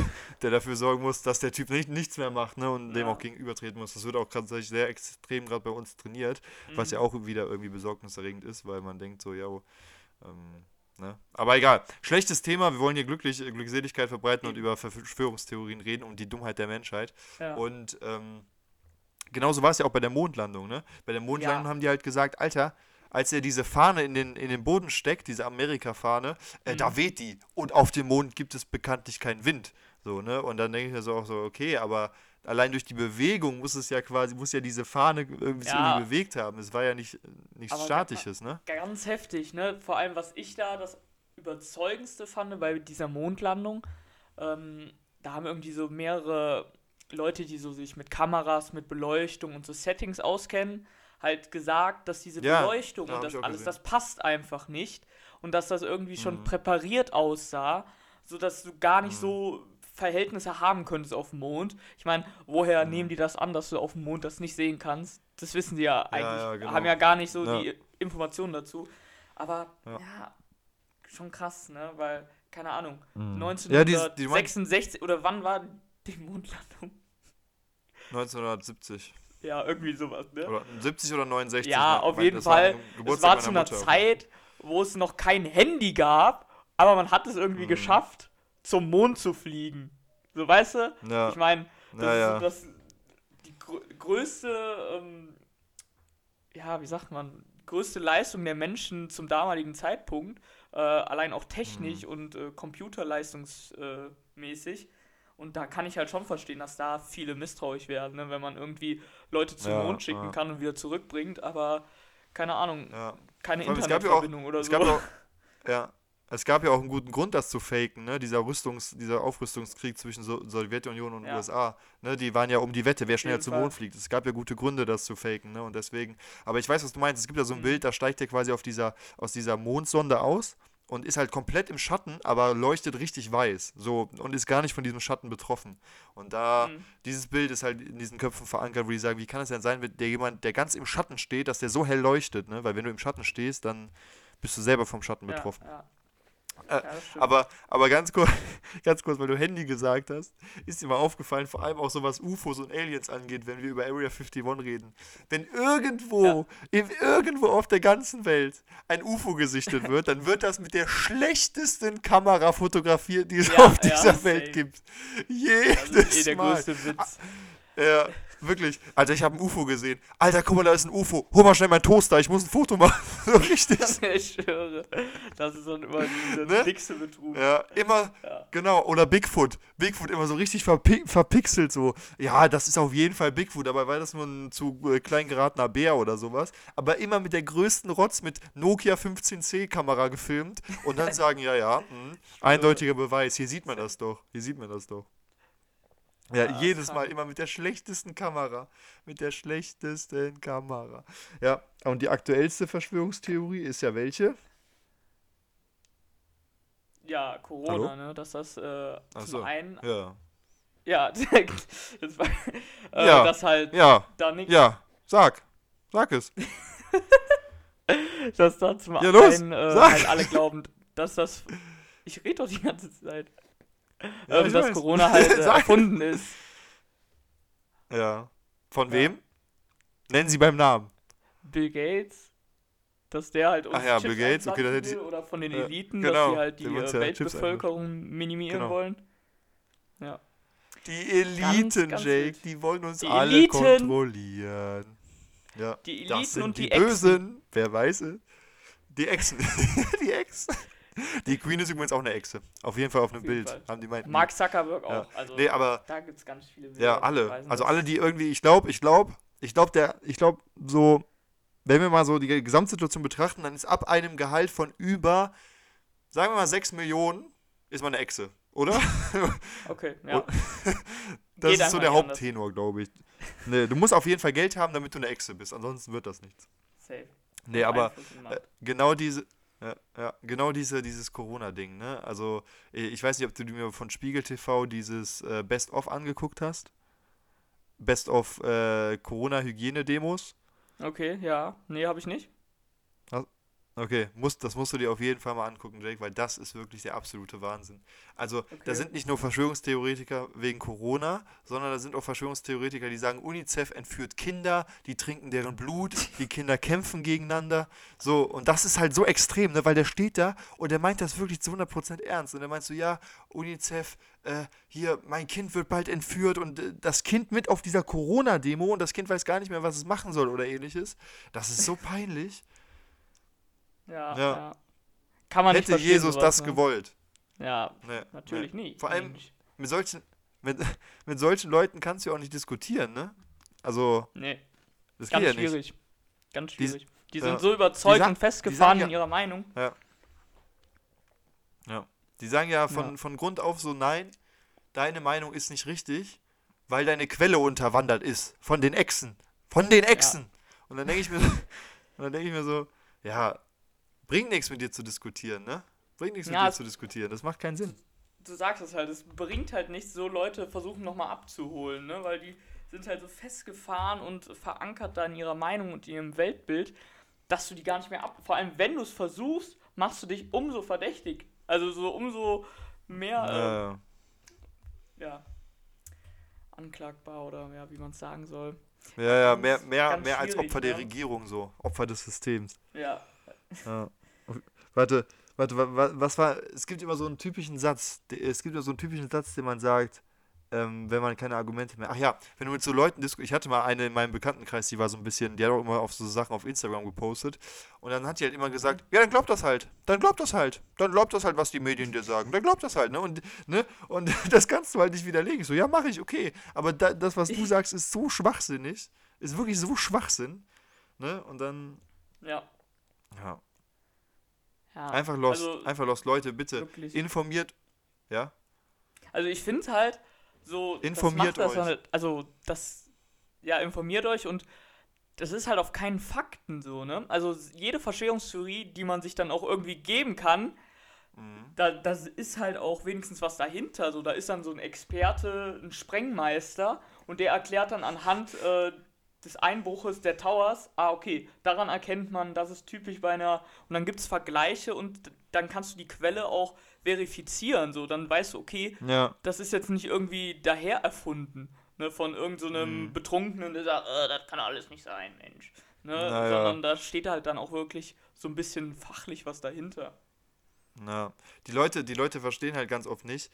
der dafür sorgen muss, dass der Typ nicht, nichts mehr macht ne, und dem Ja. auch gegenübertreten muss. Das wird auch tatsächlich sehr extrem gerade bei uns trainiert, was Mhm. ja auch wieder irgendwie besorgniserregend ist, weil man denkt so, ja, ähm, ne? Aber egal. Schlechtes Thema, wir wollen hier glücklich, äh, Glückseligkeit verbreiten und über Verschwörungstheorien reden und die Dummheit der Menschheit. ja. Und ähm, genauso war es ja auch bei der Mondlandung, ne? Bei der Mondlandung Ja. haben die halt gesagt, Alter, als er diese Fahne in den, in den Boden steckt, diese Amerika-Fahne, äh, Mhm. da weht die. Und auf dem Mond gibt es bekanntlich keinen Wind. So, ne? Und dann denke ich mir so auch so, okay, aber allein durch die Bewegung muss es ja quasi, muss ja diese Fahne irgendwie, Ja. irgendwie bewegt haben. Es war ja nicht nichts Aber Statisches, ne? ganz heftig, ne? Vor allem, was ich da das überzeugendste fand bei dieser Mondlandung, ähm, da haben irgendwie so mehrere Leute, die so sich mit Kameras, mit Beleuchtung und so Settings auskennen, halt gesagt, dass diese Ja, Beleuchtung ja, und das alles, gesehen. das passt einfach nicht und dass das irgendwie schon Mhm. präpariert aussah, sodass du gar nicht Mhm. so Verhältnisse haben könntest auf dem Mond. Ich meine, woher Mhm. nehmen die das an, dass du auf dem Mond das nicht sehen kannst? Das wissen sie ja eigentlich, ja, genau. haben ja gar nicht so Ja. die Informationen dazu. Aber Ja. ja. schon krass, ne? Weil, keine Ahnung, Mhm. Ja, die, die 1966 oder wann war die Mondlandung? 1970. Ja, irgendwie sowas, ne? Oder 70 oder 69. ja, ne? auf Mein- jeden war Fall. am Es war zu einer Mutter. Zeit, wo es noch kein Handy gab, aber man hat es irgendwie Mhm. geschafft, zum Mond zu fliegen. So, weißt du? Ja, Ich meine, das ja, ist das, die grö größte, ähm, ja, wie sagt man, größte Leistung der Menschen zum damaligen Zeitpunkt, äh, allein auch technisch Mhm. und äh, computerleistungsmäßig. Und da kann ich halt schon verstehen, dass da viele misstrauisch werden, ne? wenn man irgendwie Leute zum Ja, Mond schicken ja. kann und wieder zurückbringt, aber keine Ahnung, ja. keine gab ja auch- Internetverbindung oder so. auch, ja, es gab ja auch einen guten Grund, das zu faken, ne? Dieser Rüstungs, dieser Aufrüstungskrieg zwischen so Sowjetunion und Ja. USA, ne? Die waren ja um die Wette, wer schneller zum. Mond fliegt. Es gab ja gute Gründe, das zu faken, ne? Und deswegen, aber ich weiß, was du meinst. Es gibt ja so ein Mhm. Bild, da steigt er quasi auf dieser, aus dieser Mondsonde aus und ist halt komplett im Schatten, aber leuchtet richtig weiß, so und ist gar nicht von diesem Schatten betroffen. Und da Mhm. dieses Bild ist halt in diesen Köpfen verankert, wo die sagen, wie kann es denn sein, wenn der jemand, der ganz im Schatten steht, dass der so hell leuchtet, ne? Weil wenn du im Schatten stehst, dann bist du selber vom Schatten ja, betroffen. Ja. Äh, Ja, das. Aber, aber ganz kurz, ganz kurz, weil du Handy gesagt hast, ist dir mal aufgefallen, vor allem auch so was UFOs und Aliens angeht, wenn wir über Area 51 reden. Wenn irgendwo, in, irgendwo auf der ganzen Welt ein UFO gesichtet wird, dann wird das mit der schlechtesten Kamera fotografiert, die es Ja, auf ja, dieser. Welt gibt. das Jedes ist eh der Mal. größte Witz. Ja, wirklich. Alter, ich habe ein UFO gesehen. Alter, guck mal, da ist ein UFO. Hol mal schnell meinen Toaster, ich muss ein Foto machen. so richtig. ich schwöre. Das ist dann immer dieser Ne? dickste Betrug. Ja, immer, Ja. genau. Oder Bigfoot. Bigfoot immer so richtig verpi verpixelt so. Ja, das ist auf jeden Fall Bigfoot, aber war das nur ein zu äh, klein geratener Bär oder sowas. Aber immer mit der größten Rotz mit Nokia 15C Kamera gefilmt und dann sagen, ja, ja, mh, eindeutiger Beweis. Hier sieht man das doch. Hier sieht man das doch. Ja, Ja, jedes krank. Mal immer mit der schlechtesten Kamera. Mit der schlechtesten Kamera. Ja, und die aktuellste Verschwörungstheorie ist ja welche? Ja, Corona, Hallo? ne? Dass das äh, zum so. einen. Ja. Ja, das war, äh, Ja. dass halt Ja, da nichts. ja, sag. Sag es. Dass da zum Ja, los, einen äh, sag. halt alle glauben, dass das. Ich rede doch die ganze Zeit. Ja, ähm, dass weiß. Corona halt äh, erfunden ist. Ja. Von Ja. wem? Nennen Sie beim Namen. Bill Gates, dass der halt uns Ach ja, Chips Bill Gates, okay, will, oder von den Ja, Eliten, genau, dass die halt die äh, ja Weltbevölkerung minimieren Genau. wollen. Ja. Die Eliten, ganz Jake, wild. die wollen uns Die alle Eliten. kontrollieren. Ja. Die das Eliten sind und die, die Echsen. Bösen. Wer weiß es? Die Echsen. die Echsen. Die Queen ist übrigens auch eine Echse. Auf jeden Fall auf einem Auf Bild. Fall. Haben die meinten. Mark Zuckerberg Ja. auch. Also Nee, aber da gibt es ganz viele ja, Bilder, die alle. Also alle, die irgendwie, ich glaube, ich glaube, ich glaube, der, ich glaube, so, wenn wir mal so die Gesamtsituation betrachten, dann ist ab einem Gehalt von über, sagen wir mal, 6 Millionen, ist man eine Echse, oder? Okay, ja. Das Geht ist so der. Haupttenor, glaube ich. Nee, du musst auf jeden Fall Geld haben, damit du eine Echse bist, ansonsten wird das nichts. Safe. Nee, aber äh, genau diese, ja, genau diese, dieses Corona-Ding, ne? Also, ich weiß nicht, ob du dir von Spiegel TV dieses äh, Best-of angeguckt hast. Best-of äh, Corona-Hygiene-Demos. Okay, ja. Nee, habe ich nicht. Okay, musst, das musst du dir auf jeden Fall mal angucken, Jake, weil das ist wirklich der absolute Wahnsinn. Also, da Okay. sind nicht nur Verschwörungstheoretiker wegen Corona, sondern da sind auch Verschwörungstheoretiker, die sagen, UNICEF entführt Kinder, die trinken deren Blut, die Kinder kämpfen gegeneinander. So, und das ist halt so extrem, ne, weil der steht da und der meint das wirklich zu 100% ernst. Und der meint so, ja, UNICEF, äh, hier, mein Kind wird bald entführt und äh, das Kind mit auf dieser Corona-Demo und das Kind weiß gar nicht mehr, was es machen soll oder ähnliches. Das ist so peinlich. Ja, Ja. ja. Kann man nicht Hätte verstehen, Jesus sowas, das ne? gewollt. Ja, Nee, natürlich nee. nie. Vor allem Nicht. mit solchen, mit, mit solchen Leuten kannst du ja auch nicht diskutieren, ne? Also, Nee, das ganz geht ja nicht. schwierig. Ganz Die- schwierig. Die, ja. sind so überzeugt Die sa- und festgefahren die in sagen ihrer Meinung. Die sagen ja von, Ja. von Grund auf so, nein, deine Meinung ist nicht richtig, weil deine Quelle unterwandert ist. Von den Echsen. Von den Echsen. Und dann denke ich mir, und dann denke ich mir so, ja, bringt nichts mit dir zu diskutieren, ne? Bringt nichts Ja, mit dir zu diskutieren. Das macht keinen Sinn. Du sagst es halt, es bringt halt nichts, so Leute versuchen nochmal abzuholen, ne? Weil die sind halt so festgefahren und verankert da in ihrer Meinung und ihrem Weltbild, dass du die gar nicht mehr ab. Vor allem, wenn du es versuchst, machst du dich umso verdächtig. Also so umso mehr, Äh, äh, ja, anklagbar oder ja, wie man es sagen soll. ja, ja, mehr, mehr, mehr als Opfer der ne? Regierung so. Opfer des Systems. Ja, Ja. Warte, warte, wa- wa- was war. Es gibt immer so einen typischen Satz. Es gibt immer so einen typischen Satz, den man sagt, ähm, wenn man keine Argumente mehr. Ach ja, wenn du mit so Leuten diskutierst. Ich hatte mal eine in meinem Bekanntenkreis, die war so ein bisschen. Die hat auch immer auf so Sachen auf Instagram gepostet. Und dann hat die halt immer gesagt: Ja, dann glaubt das halt. Dann glaubt das halt. Dann glaubt das halt, was die Medien dir sagen. Dann glaubt das halt, ne? Und, ne? Und das kannst du halt nicht widerlegen. Ich so, ja, mache ich, okay. Aber da, das, was du sagst, ist so schwachsinnig. Ist wirklich so Schwachsinn. Ne? Und dann. ja, Ja. Ja. Einfach lost, Also, einfach lost. Leute, bitte wirklich. informiert. Ja? Also ich finde halt so. das Informiert macht das euch. Halt, also das. Ja, informiert euch und das ist halt auf keinen Fakten so, ne? Also jede Verschwörungstheorie, die man sich dann auch irgendwie geben kann, Mhm. da das ist halt auch wenigstens was dahinter. So, da ist dann so ein Experte, ein Sprengmeister und der erklärt dann anhand äh, des Einbruches der Towers, ah, okay, daran erkennt man, das ist typisch bei einer. Und dann gibt es Vergleiche und dann kannst du die Quelle auch verifizieren. So, dann weißt du, okay, Ja. das ist jetzt nicht irgendwie daher erfunden, ne, von irgendeinem so einem Mhm. Betrunkenen, der sagt, äh, das kann alles nicht sein, Mensch. Ne, Na ja. sondern da steht halt dann auch wirklich so ein bisschen fachlich was dahinter. Na, die Leute, die Leute verstehen halt ganz oft nicht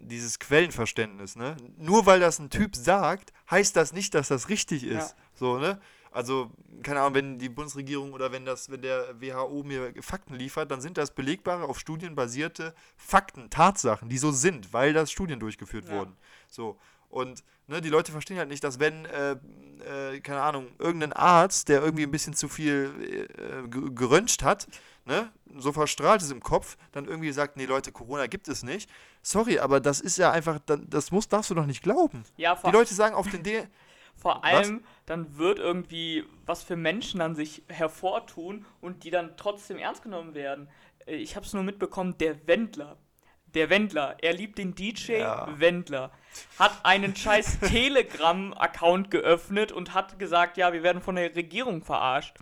dieses Quellenverständnis, ne? Nur weil das ein Typ sagt, heißt das nicht, dass das richtig ist. Ja. So, ne? Also, keine Ahnung, wenn die Bundesregierung oder wenn das, wenn der WHO mir Fakten liefert, dann sind das belegbare, auf Studien basierte Fakten, Tatsachen, die so sind, weil das Studien durchgeführt Ja. wurden. So. Und ne, die Leute verstehen halt nicht, dass wenn, äh, äh, keine Ahnung, irgendein Arzt, der irgendwie ein bisschen zu viel äh, ge- geröntgt hat, ne, so verstrahlt ist im Kopf, dann irgendwie sagt, nee Leute, Corona gibt es nicht. Sorry, aber das ist ja einfach, das muss, darfst du doch nicht glauben. Ja, Die Leute sagen auf den D. vor allem, dann wird irgendwie, was für Menschen dann sich hervortun und die dann trotzdem ernst genommen werden. Äh, Ich habe es nur mitbekommen, der Wendler. Der Wendler, er liebt den DJ Ja. Wendler, hat einen scheiß Telegram-Account geöffnet und hat gesagt, ja, wir werden von der Regierung verarscht.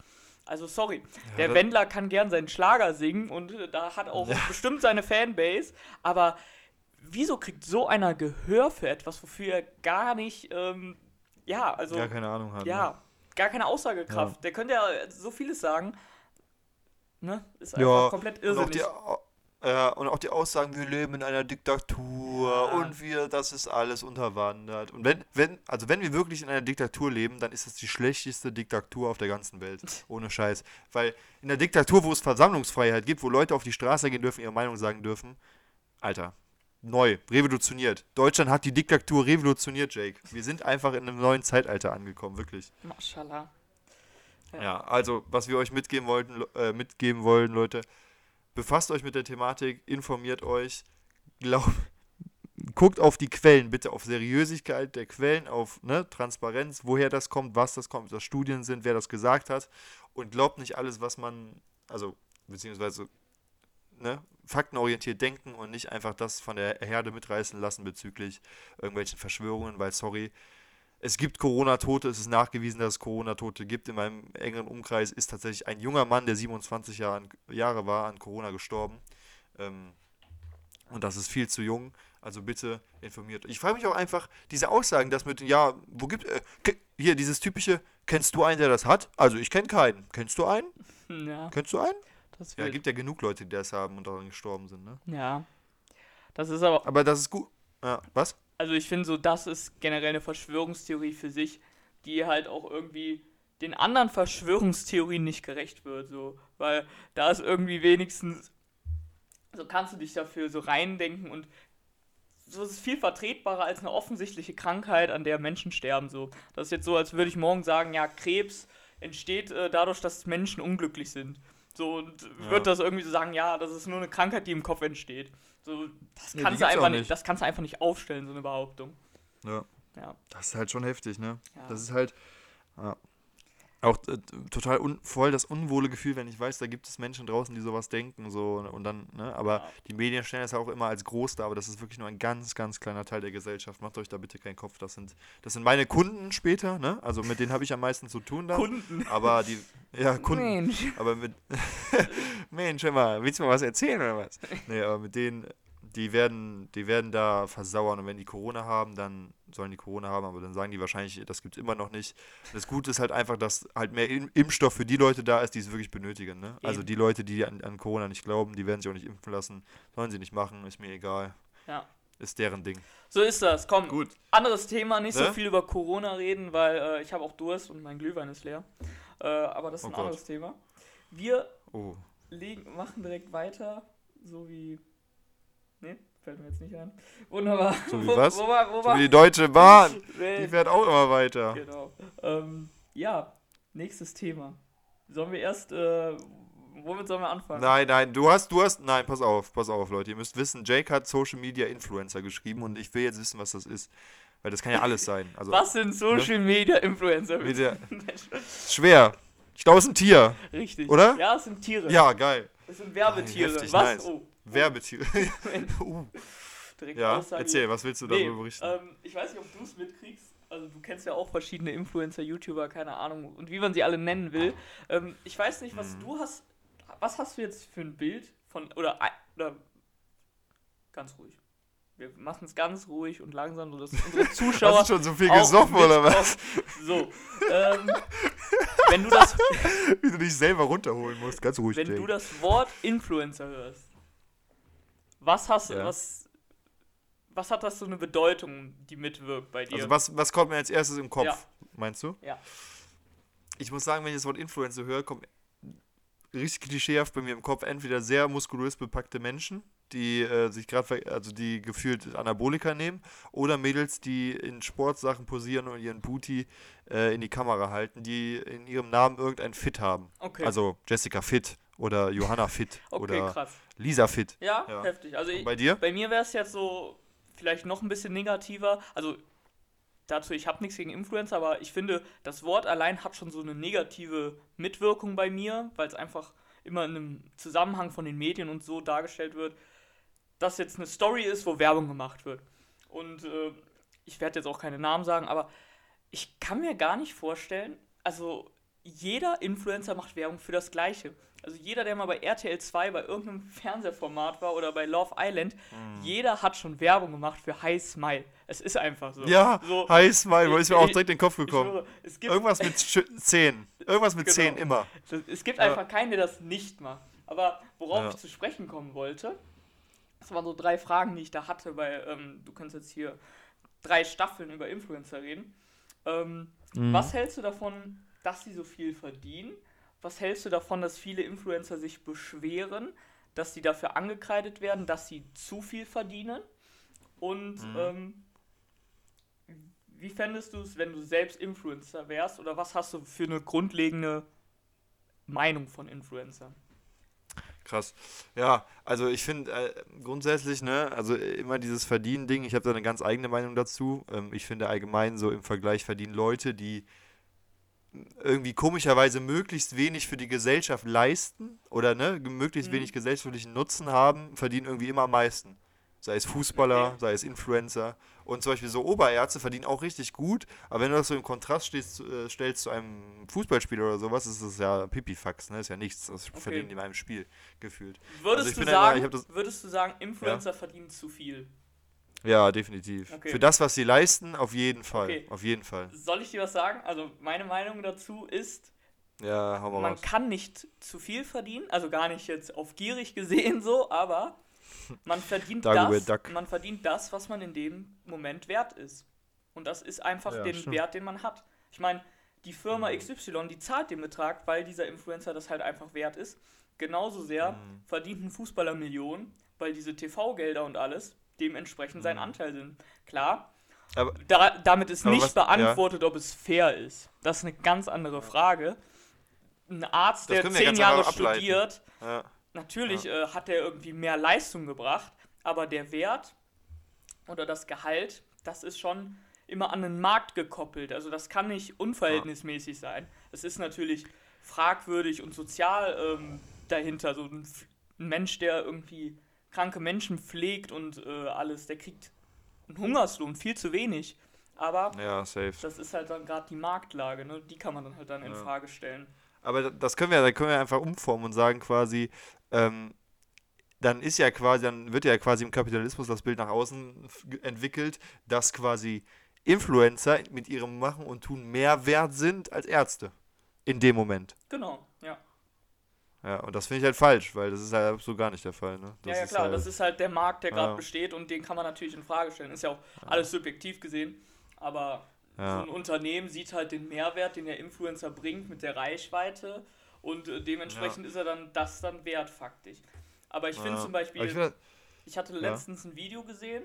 Also sorry, der Wendler kann gern seinen Schlager singen und äh, da hat auch bestimmt seine Fanbase, aber wieso kriegt so einer Gehör für etwas, wofür er gar nicht, ähm, ja, also Ja, keine Ahnung hat. Ne? ja, gar keine Aussagekraft. Der könnte ja so vieles sagen. Ne? Ist einfach Ja, komplett irrsinnig. ja, und auch die Aussagen, wir leben in einer Diktatur Ja. und wir, das ist alles unterwandert. Und wenn, wenn, also wenn wir wirklich in einer Diktatur leben, dann ist es die schlechteste Diktatur auf der ganzen Welt. Ohne Scheiß. Weil in der Diktatur, wo es Versammlungsfreiheit gibt, wo Leute auf die Straße gehen dürfen, ihre Meinung sagen dürfen, Alter, neu, revolutioniert. Deutschland hat die Diktatur revolutioniert, Jake. Wir sind einfach in einem neuen Zeitalter angekommen, wirklich. Maschallah. Ja. Ja, also, was wir euch mitgeben wollten, äh, mitgeben wollen, Leute, befasst euch mit der Thematik, informiert euch, glaub, guckt auf die Quellen, bitte auf Seriösigkeit der Quellen, auf ne, Transparenz, woher das kommt, was das kommt, was Studien sind, wer das gesagt hat und glaubt nicht alles, was man, also, beziehungsweise, ne, faktenorientiert denken und nicht einfach das von der Herde mitreißen lassen bezüglich irgendwelchen Verschwörungen, weil, sorry, es gibt Corona-Tote, es ist nachgewiesen, dass es Corona-Tote gibt. In meinem engeren Umkreis ist tatsächlich ein junger Mann, der 27 Jahre, Jahre war, an Corona gestorben. Ähm, und das ist viel zu jung. Also bitte informiert. Ich frage mich auch einfach, diese Aussagen, das mit, ja, wo gibt, äh, hier, dieses typische, kennst du einen, der das hat? Also ich kenne keinen. Kennst du einen? Ja, Kennst du einen? Das Ja, gibt ja genug Leute, die das haben und daran gestorben sind, ne? Ja. Das ist aber, Aber das ist gut. Ja, was? also ich finde so, das ist generell eine Verschwörungstheorie für sich, die halt auch irgendwie den anderen Verschwörungstheorien nicht gerecht wird, so. Weil da ist irgendwie wenigstens, so kannst du dich dafür so reindenken und so ist es viel vertretbarer als eine offensichtliche Krankheit, an der Menschen sterben, so. Das ist jetzt so, als würde ich morgen sagen, ja, Krebs entsteht äh, dadurch, dass Menschen unglücklich sind. So, und Ja. wird das irgendwie so sagen, ja, das ist nur eine Krankheit, die im Kopf entsteht. So, das die kannst du einfach nicht. nicht. das kannst du einfach nicht aufstellen, so eine Behauptung. Ja. Ja. Das ist halt schon heftig, ne? Ja. Das ist halt ja. Auch äh, total un voll das unwohle Gefühl, wenn ich weiß, da gibt es Menschen draußen, die sowas denken, so und dann, ne? Aber Ja. die Medien stellen das ja auch immer als groß dar, aber das ist wirklich nur ein ganz, ganz kleiner Teil der Gesellschaft. Macht euch da bitte keinen Kopf. Das sind, das sind meine Kunden später, ne? Also mit denen habe ich am meisten zu tun dann. Kunden. Aber die, ja, Kunden. Mensch. Aber mit. Mensch, hör mal, willst du mal was erzählen oder was? Nee, aber mit denen, die werden, die werden da versauern und wenn die Corona haben, dann sollen die Corona haben, aber dann sagen die wahrscheinlich, das gibt es immer noch nicht. Das Gute ist halt einfach, dass halt mehr Im- Impfstoff für die Leute da ist, die es wirklich benötigen. Ne? Also die Leute, die an, an Corona nicht glauben, die werden sich auch nicht impfen lassen. Sollen sie nicht machen, ist mir egal. Ja. Ist deren Ding. So ist das. Komm, Gut. anderes Thema, nicht so Ne? viel über Corona reden, weil äh, ich habe auch Durst und mein Glühwein ist leer. Äh, aber das ist Oh ein Gott. anderes Thema. Wir Oh. legen, machen direkt weiter, so wie. Ne, fällt mir jetzt nicht ein. Wunderbar. So wie wo, was? Wo war, wo So war? wie die Deutsche Bahn. Nee, Die fährt auch immer weiter. genau. Ähm, ja, nächstes Thema. Sollen wir erst, äh, womit sollen wir anfangen? Nein, nein, du hast, du hast, nein, pass auf, pass auf, Leute. Ihr müsst wissen, Jake hat Social Media Influencer geschrieben und ich will jetzt wissen, was das ist. Weil das kann ja alles sein. Also, Was sind Social Media Influencer? bitte, schwer. Ich glaube, es ist ein Tier. Richtig. Oder? Ja, es sind Tiere. Ja, geil. Es sind Werbetiere. heftig, Was? nice. Oh, Werbetier. uh. direkt Ja, Aussage. erzähl, was willst du Nee, darüber berichten? ähm, ich weiß nicht, ob du es mitkriegst. Also du kennst ja auch verschiedene Influencer, YouTuber, keine Ahnung, und wie man sie alle nennen will. Ähm, ich weiß nicht, was Mhm. du hast. Was hast du jetzt für ein Bild von oder, oder ganz ruhig. Wir machen es ganz ruhig und langsam, sodass unsere Zuschauer Hast du schon so viel gesoffen oder was? So, ähm, wenn du das, Wie du dich selber runterholen musst. Ganz ruhig, wenn du Jake. das Wort Influencer hörst, Was hast Ja. was, was hat das so eine Bedeutung, die mitwirkt bei dir? Also was, was kommt mir als erstes im Kopf, Ja. meinst du? Ja. Ich muss sagen, wenn ich das Wort Influencer höre, kommt richtig klischeehaft bei mir im Kopf entweder sehr muskulös bepackte Menschen, die äh, sich gerade, also die gefühlt Anabolika nehmen, oder Mädels, die in Sportsachen posieren und ihren Booty äh, in die Kamera halten, die in ihrem Namen irgendein Fit haben. okay, Also Jessica Fit oder Johanna Fit okay oder krass. Lisa Fit. Ja, Ja. heftig. Also ich, bei dir? bei mir wäre es jetzt so vielleicht noch ein bisschen negativer. Also dazu, ich habe nichts gegen Influencer, aber ich finde, das Wort allein hat schon so eine negative Mitwirkung bei mir, weil es einfach immer in einem Zusammenhang von den Medien und so dargestellt wird, dass jetzt eine Story ist, wo Werbung gemacht wird. Und äh, ich werde jetzt auch keine Namen sagen, aber ich kann mir gar nicht vorstellen, also jeder Influencer macht Werbung für das Gleiche. Also jeder, der mal bei RTL 2 bei irgendeinem Fernsehformat war oder bei Love Island, Hm. jeder hat schon Werbung gemacht für High Smile. Es ist einfach so. Ja, so, Hi Smile, ich- ist mir auch direkt in den Kopf gekommen. schwöre, es gibt, Irgendwas mit Sch- 10. Irgendwas mit Genau. 10 immer. das- es gibt Ja. einfach keinen, der das nicht macht. Aber worauf Ja. ich zu sprechen kommen wollte, das waren so drei Fragen, die ich da hatte, weil ähm, du kannst jetzt hier drei Staffeln über Influencer reden. Ähm, Mhm. Was hältst du davon, dass sie so viel verdienen? Was hältst du davon, dass viele Influencer sich beschweren, dass sie dafür angekreidet werden, dass sie zu viel verdienen? Und Mhm. ähm, wie fändest du es, wenn du selbst Influencer wärst? Oder was hast du für eine grundlegende Meinung von Influencern? Krass. Ja, also ich finde äh, grundsätzlich, ne, also immer dieses Verdienen-Ding, ich habe da eine ganz eigene Meinung dazu. Ähm, ich finde allgemein so im Vergleich verdienen Leute, die irgendwie komischerweise möglichst wenig für die Gesellschaft leisten oder ne, möglichst Mhm. wenig gesellschaftlichen Nutzen haben, verdienen irgendwie immer am meisten. Sei es Fußballer, Okay. sei es Influencer. Und zum Beispiel so Oberärzte verdienen auch richtig gut, aber wenn du das so im Kontrast stehst, äh, stellst zu einem Fußballspieler oder sowas, ist das ja Pipifax, ne? Ist ja nichts. Das verdienen die in einem Spiel gefühlt. Würdest, Also du, immer- sagen, das- würdest du sagen, Influencer verdienen zu viel? Ja, definitiv. Okay. Für das, was sie leisten, auf jeden Fall. Okay. Auf jeden Fall. Soll ich dir was sagen? Also meine Meinung dazu ist, Ja, hau mal man raus. kann nicht zu viel verdienen, also gar nicht jetzt auf gierig gesehen so, aber man verdient das, man verdient das, was man in dem Moment wert ist. Und das ist einfach Ja, den stimmt. Wert, den man hat. Ich meine, die Firma Mhm. XY, die zahlt den Betrag, weil dieser Influencer das halt einfach wert ist. Genauso sehr Mhm. verdient ein Fußballer Millionen, weil diese TV-Gelder und alles dementsprechend sein Mhm. Anteil sind. Klar, Aber da, damit ist Aber nicht was- ja. beantwortet, ob es fair ist. Das ist eine ganz andere Frage. Ein Arzt, Das der zehn Jahre studiert, ja, natürlich äh, hat er irgendwie mehr Leistung gebracht, aber der Wert oder das Gehalt, das ist schon immer an den Markt gekoppelt. Also das kann nicht unverhältnismäßig sein. Es ist natürlich fragwürdig und sozial ähm, dahinter. So ein, ein Mensch, der irgendwie kranke Menschen pflegt und äh, alles, der kriegt einen Hungerslohn, viel zu wenig. Aber ja, das ist halt dann gerade die Marktlage, ne? Die kann man dann halt dann in Ja. Frage stellen. Aber das können wir, da können wir einfach umformen und sagen quasi, ähm, dann ist ja quasi, dann wird ja quasi im Kapitalismus das Bild nach außen entwickelt, dass quasi Influencer mit ihrem Machen und Tun mehr wert sind als Ärzte. In dem Moment. Genau, ja. Ja, und das finde ich halt falsch, weil das ist halt so gar nicht der Fall. Ne? Das ja, ja, klar, halt, das ist halt der Markt, der gerade Ja. besteht und den kann man natürlich in Frage stellen. Ist ja auch alles subjektiv gesehen, aber Ja. so ein Unternehmen sieht halt den Mehrwert, den der Influencer bringt mit der Reichweite und äh, dementsprechend ist er dann das dann wert faktisch. Aber ich finde ja. zum Beispiel, ich find, ich hatte Ja. letztens ein Video gesehen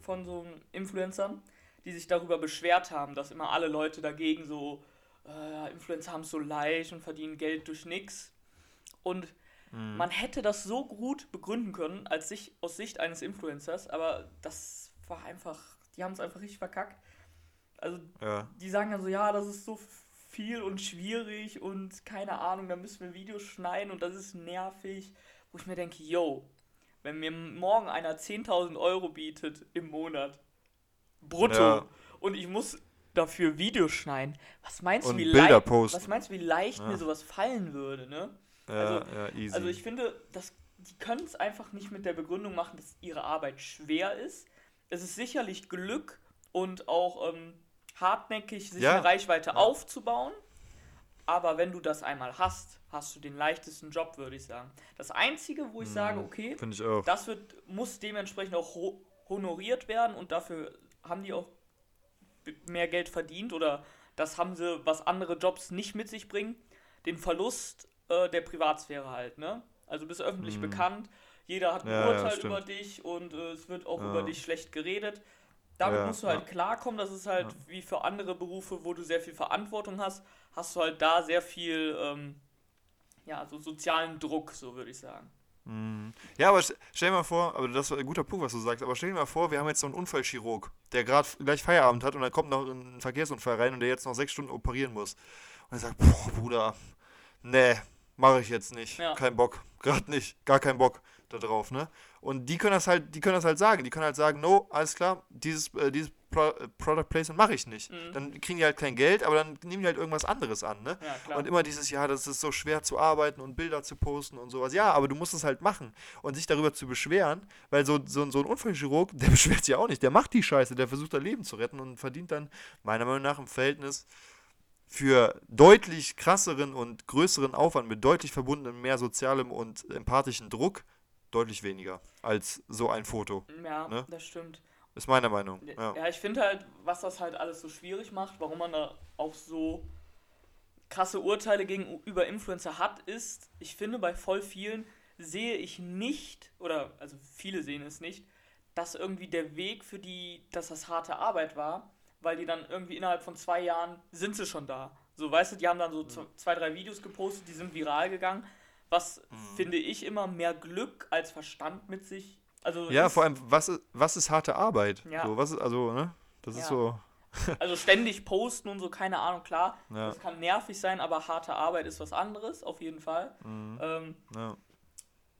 von so Influencern, die sich darüber beschwert haben, dass immer alle Leute dagegen so, äh, Influencer haben es so leicht und verdienen Geld durch nix. Und Mhm. man hätte das so gut begründen können, als sich, aus Sicht eines Influencers, aber das war einfach, die haben es einfach richtig verkackt. Also ja. die sagen dann so, ja, das ist so viel und schwierig und keine Ahnung, da müssen wir Videos schneiden und das ist nervig. Wo ich mir denke, yo, wenn mir morgen einer 10.000 Euro bietet im Monat, brutto, Ja. und ich muss dafür Videos schneiden, was meinst Und du, wie Bilder leicht, posten. was meinst du, wie leicht Ja. mir sowas fallen würde, ne? Ja, Also- ja, easy. Also ich finde, das, die können es einfach nicht mit der Begründung machen, dass ihre Arbeit schwer ist. Es ist sicherlich Glück und auch ähm, hartnäckig, sich Ja. eine Reichweite aufzubauen. Aber wenn du das einmal hast, hast du den leichtesten Job, würde ich sagen. Das Einzige, wo ich sage, okay, das wird, muss dementsprechend auch ho honoriert werden und dafür haben die auch mehr Geld verdient oder das haben sie, was andere Jobs nicht mit sich bringen, den Verlust äh, der Privatsphäre halt, ne? Also bist öffentlich bekannt, jeder hat ein Mhm. Ja, ja, Urteil stimmt. über dich und äh, es wird auch Ja. über dich schlecht geredet. Damit Ja, musst du halt ja. klarkommen, das ist halt wie für andere Berufe, wo du sehr viel Verantwortung hast, hast du halt da sehr viel, ähm, ja, so sozialen Druck, so würde ich sagen. Ja, aber st- stell dir mal vor, aber das ist ein guter Punkt, was du sagst, aber stell dir mal vor, wir haben jetzt so einen Unfallchirurg, der gerade gleich Feierabend hat und dann kommt noch ein Verkehrsunfall rein und der jetzt noch sechs Stunden operieren muss. Und er sagt, boah, Bruder, nee, mache ich jetzt nicht. Ja. Kein Bock. Gerade nicht. Gar keinen Bock da drauf, ne? Und die können das halt, die können das halt sagen. Die können halt sagen, no, alles klar, dieses, äh, dieses Pro äh, Product Placement mache ich nicht. Mhm. Dann kriegen die halt kein Geld, aber dann nehmen die halt irgendwas anderes an, ne? Ja. Und immer dieses, ja, das ist so schwer zu arbeiten und Bilder zu posten und sowas. Ja, aber du musst es halt machen. Und sich darüber zu beschweren, weil so, so, so ein Unfallchirurg, der beschwert sich ja auch nicht. Der macht die Scheiße, der versucht, da Leben zu retten und verdient dann, meiner Meinung nach, im Verhältnis für deutlich krasseren und größeren Aufwand mit deutlich verbundenem, mehr sozialem und empathischen Druck deutlich weniger als so ein Foto. ja, ne? das stimmt. Ist meine Meinung. Ja, Ja. ich finde halt, was das halt alles so schwierig macht, warum man da auch so krasse Urteile gegenüber Influencer hat, ist, ich finde, bei voll vielen sehe ich nicht, oder also viele sehen es nicht, dass irgendwie der Weg für die, dass das harte Arbeit war, weil die dann irgendwie innerhalb von zwei Jahren sind sie schon da. So, weißt du, die haben dann so z- zwei, drei Videos gepostet, die sind viral gegangen, was finde ich immer mehr Glück als Verstand mit sich. Also ja, ist- vor allem, was ist, was ist harte Arbeit? Ja. So, was ist, also, ne? Das ist Ja. so. Also ständig posten und so, keine Ahnung, klar. Ja. Das kann nervig sein, aber harte Arbeit ist was anderes, auf jeden Fall. Ähm, Ja.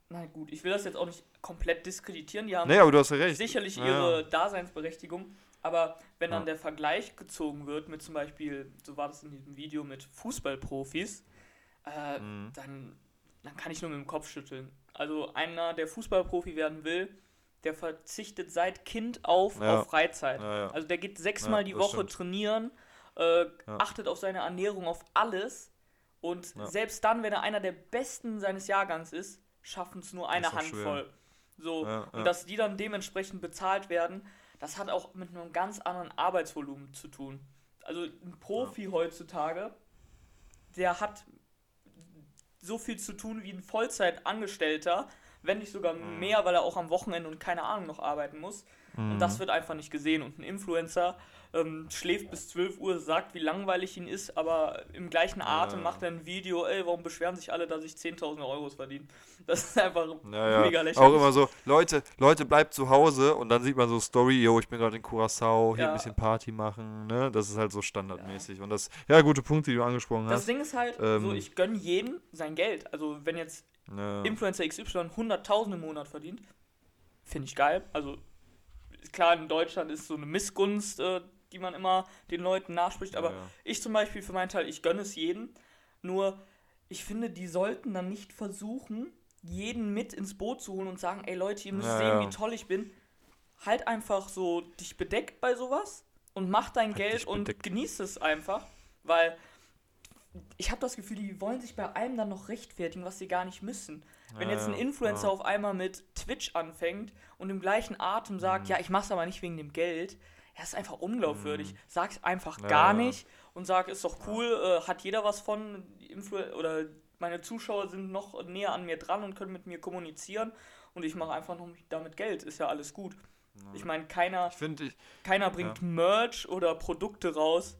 na gut, ich will das jetzt auch nicht komplett diskreditieren. Die haben Nee, aber du hast ja recht. sicherlich ihre. Daseinsberechtigung. Aber wenn dann der Vergleich gezogen wird mit zum Beispiel, so war das in diesem Video mit Fußballprofis, äh, Mhm. dann, dann kann ich nur mit dem Kopf schütteln. Also einer, der Fußballprofi werden will, der verzichtet seit Kind auf, Ja. auf Freizeit. Ja, ja. Also der geht sechsmal die Woche stimmt. trainieren, äh, achtet auf seine Ernährung, auf alles. Und selbst dann, wenn er einer der Besten seines Jahrgangs ist, schaffen es nur eine doch schwer. Handvoll. So, und dass die dann dementsprechend bezahlt werden, das hat auch mit einem ganz anderen Arbeitsvolumen zu tun. Also ein Profi heutzutage, der hat so viel zu tun wie ein Vollzeitangestellter, wenn nicht sogar Mhm. mehr, weil er auch am Wochenende und keine Ahnung noch arbeiten muss. Und Mhm. das wird einfach nicht gesehen. Und ein Influencer ähm, schläft bis 12 Uhr, sagt, wie langweilig ihn ist, aber im gleichen Atem Ja. macht er ein Video, ey, warum beschweren sich alle, dass ich 10.000 Euro verdiene? Das ist einfach Ja, mega lächerlich. Auch immer so, Leute, Leute, bleibt zu Hause und dann sieht man so Story, yo, ich bin gerade in Curacao, hier ein bisschen Party machen, ne? Das ist halt so standardmäßig. Und das, ja, gute Punkte, die du angesprochen Das hast. Ding ist halt, Ähm, so, ich gönne jedem sein Geld. Also, wenn jetzt. Influencer XY 100.000 im Monat verdient, finde ich geil. Also, klar, in Deutschland ist so eine Missgunst, äh, die man immer den Leuten nachspricht, aber Ja, ich zum Beispiel für meinen Teil, ich gönne es jedem. Nur, ich finde, die sollten dann nicht versuchen, jeden mit ins Boot zu holen und sagen, ey Leute, ihr müsst Ja, sehen, ja. wie toll ich bin. Halt einfach so dich bedeckt bei sowas und mach dein Halt Geld und bedeckt. genieß es einfach, weil ich habe das Gefühl, die wollen sich bei allem dann noch rechtfertigen, was sie gar nicht müssen. Wenn Ja, jetzt ein Influencer auf einmal mit Twitch anfängt und im gleichen Atem sagt, Mhm. ja, ich mach's aber nicht wegen dem Geld, ja, ist einfach unglaubwürdig. Sag's einfach Ja, gar ja. nicht und sag, ist doch cool, äh, hat jeder was von, Influ oder meine Zuschauer sind noch näher an mir dran und können mit mir kommunizieren und ich mache einfach noch damit Geld, ist ja alles gut. Ich meine, keiner, Ich ich, keiner bringt Merch oder Produkte raus,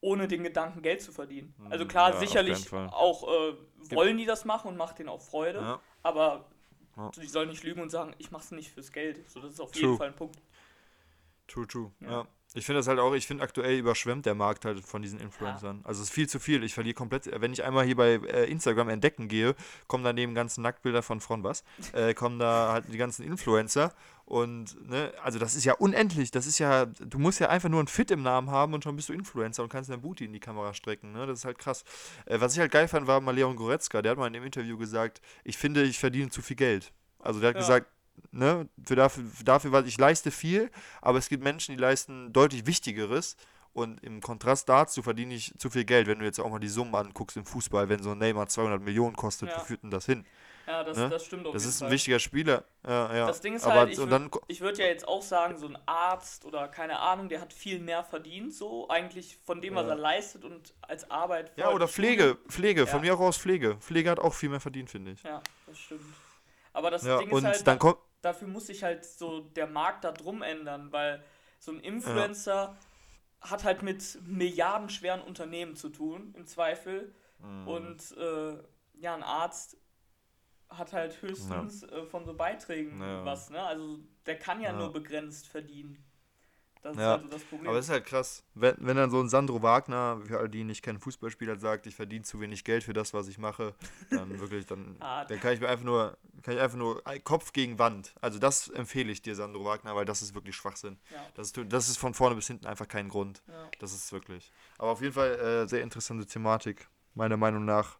ohne den Gedanken Geld zu verdienen. Also Mm, klar, ja, sicherlich auch äh, wollen die das machen und macht denen auch Freude, ja. aber Ja. die sollen nicht lügen und sagen, ich mach's nicht fürs Geld. So, das ist auf True. jeden Fall ein Punkt. True, true. Ja. Ja. Ich finde das halt auch, ich finde aktuell überschwemmt der Markt halt von diesen Influencern. Also es ist viel zu viel. Ich verliere komplett, wenn ich einmal hier bei äh, Instagram entdecken gehe, kommen da neben ganzen Nacktbilder von Frauen was, äh, kommen da halt die ganzen Influencer und, ne, also das ist ja unendlich. Das ist ja, du musst ja einfach nur ein Fit im Namen haben und schon bist du Influencer und kannst dein Booty in die Kamera strecken, ne, das ist halt krass. Äh, was ich halt geil fand, war mal Leon Goretzka, der hat mal in dem Interview gesagt, ich finde, ich verdiene zu viel Geld. Also der hat Ja. gesagt, ne, für dafür, für dafür, was ich leiste viel, aber es gibt Menschen, die leisten deutlich Wichtigeres Und im Kontrast dazu verdiene ich zu viel Geld, wenn du jetzt auch mal die Summen anguckst im Fußball, wenn so ein Neymar 200 Millionen kostet, Ja. wo führt denn das hin? Ja, das, Ne? das stimmt auf Das ist ein Fall. wichtiger Spieler. Ja, ja. Das Ding ist Aber halt, ich und würd- würde ja jetzt auch sagen, so ein Arzt oder keine Ahnung, der hat viel mehr verdient, so eigentlich von dem, was Ja. er leistet und als Arbeit. ja, oder Pflege, Pflege, Ja. von mir auch aus Pflege. Pflege hat auch viel mehr verdient, finde ich. Ja, das stimmt. Aber das Ding ist halt, dann kommt. Dafür muss sich halt so der Markt da drum ändern, weil so ein Influencer hat halt mit milliardenschweren Unternehmen zu tun, im Zweifel. Mhm. Und äh, ja, ein Arzt hat halt höchstens äh, von so Beiträgen Ja. was, ne? Also der kann ja, Ja. nur begrenzt verdienen. Das Ja, ist also das Problem. Aber es ist halt krass, wenn, wenn dann so ein Sandro Wagner, für alle, die nicht kennen, Fußballspieler, sagt, ich verdiene zu wenig Geld für das, was ich mache, dann wirklich, dann, dann kann ich mir einfach nur, kann ich einfach nur Kopf gegen Wand. Also das empfehle ich dir, Sandro Wagner, weil das ist wirklich Schwachsinn. ja, Das ist, das ist von vorne bis hinten einfach kein Grund. ja. Das ist wirklich. Aber auf jeden Fall äh, sehr interessante Thematik, meiner Meinung nach.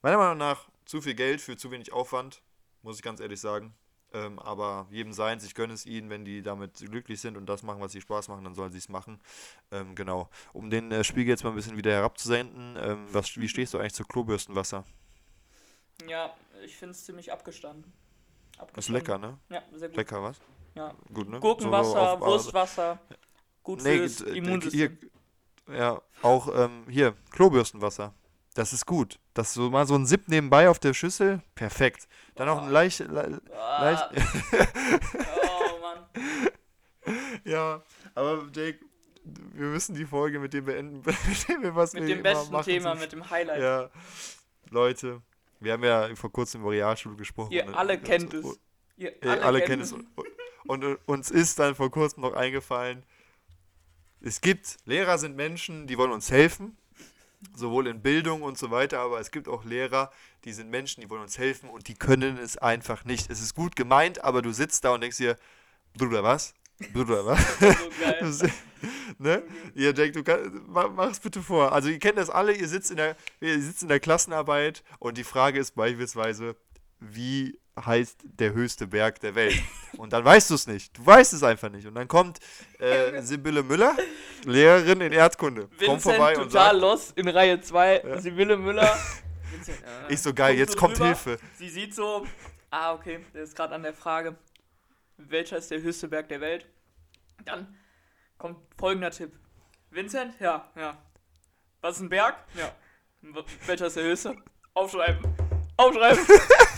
Meiner Meinung nach zu viel Geld für zu wenig Aufwand, muss ich ganz ehrlich sagen. Ähm, aber jedem seins, ich gönne es ihnen, wenn die damit glücklich sind und das machen, was sie Spaß machen, dann sollen sie es machen. Ähm, genau. Um den äh, Spiegel jetzt mal ein bisschen wieder herabzusenden, ähm, was, wie stehst du eigentlich zu Klobürstenwasser? ja, ich finde es ziemlich abgestanden. abgestanden. Ist lecker, ne? Ja, sehr gut. Lecker, was? Ja. Gut, ne? Gurkenwasser, So Wurstwasser, gut Nee, fürs äh, hier, Immunsystem. ja, auch ähm, hier, Klobürstenwasser. Das ist gut. Das so mal so ein Sipp nebenbei auf der Schüssel, perfekt. Dann auch ein leicht, le, Ah, leicht oh Mann. ja, aber Jake, wir müssen die Folge mit dem beenden, mit dem wir was Mit wir dem besten machen, Thema, mit dem Highlight. Ja, Leute, wir haben ja vor kurzem über Realschule gesprochen. Ihr ne? alle kennt es. Ihr Äh, alle, kennen es. Und uns ist dann vor kurzem noch eingefallen, es gibt, Lehrer sind Menschen, die wollen uns helfen, sowohl in Bildung und so weiter, aber es gibt auch Lehrer, die sind Menschen, die wollen uns helfen und die können es einfach nicht. Es ist gut gemeint, aber du sitzt da und denkst dir, Bruder, was? Bruder, was? So ne? Ihr Jack, du kann, ma- mach's bitte vor. Also ihr kennt das alle, ihr sitzt in der, ihr sitzt in der Klassenarbeit und die Frage ist beispielsweise, wie heißt der höchste Berg der Welt? Und dann weißt du es nicht. Du weißt es einfach nicht. Und dann kommt äh, Sibylle Müller, Lehrerin in Erdkunde, kommt Vincent vorbei und total sagt, los in Reihe 2. Ja. Sibylle Müller. Vincent, äh, ich so geil, jetzt so kommt drüber. Hilfe. Sie sieht so, ah, okay, der ist gerade an der Frage, welcher ist der höchste Berg der Welt? Dann kommt folgender Tipp. Vincent? Ja, ja. Was ist ein Berg? Ja. Welcher ist der höchste? Aufschreiben. Aufschreiben.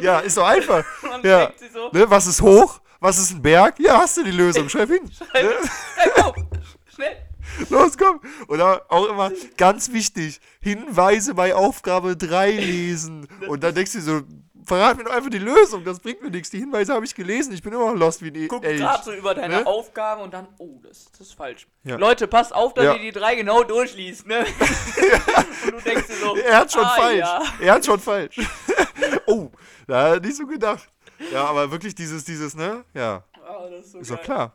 Ja, ist so einfach. man ja. so, Ne? Was ist hoch? Was ist ein Berg? Ja, hast du die Lösung. Schreib hin. schreib, schreib auf. Schnell. Los, komm. Oder auch immer ganz wichtig, Hinweise bei Aufgabe 3 lesen. Und dann denkst du so, verrat mir doch einfach die Lösung, das bringt mir nichts. Die Hinweise habe ich gelesen, ich bin immer noch lost wie die Guck Elch. gerade so über deine Ne? Aufgabe und dann, oh, das, das ist falsch. Ja. Leute, passt auf, dass Ja. ihr die drei genau durchliest, ne? und du denkst dir so, Er hat schon ah, falsch. Ja. Er hat schon falsch. oh, da hat er nicht so gedacht. Ja, aber wirklich dieses, dieses, ne? Ja, das ist so ist doch klar.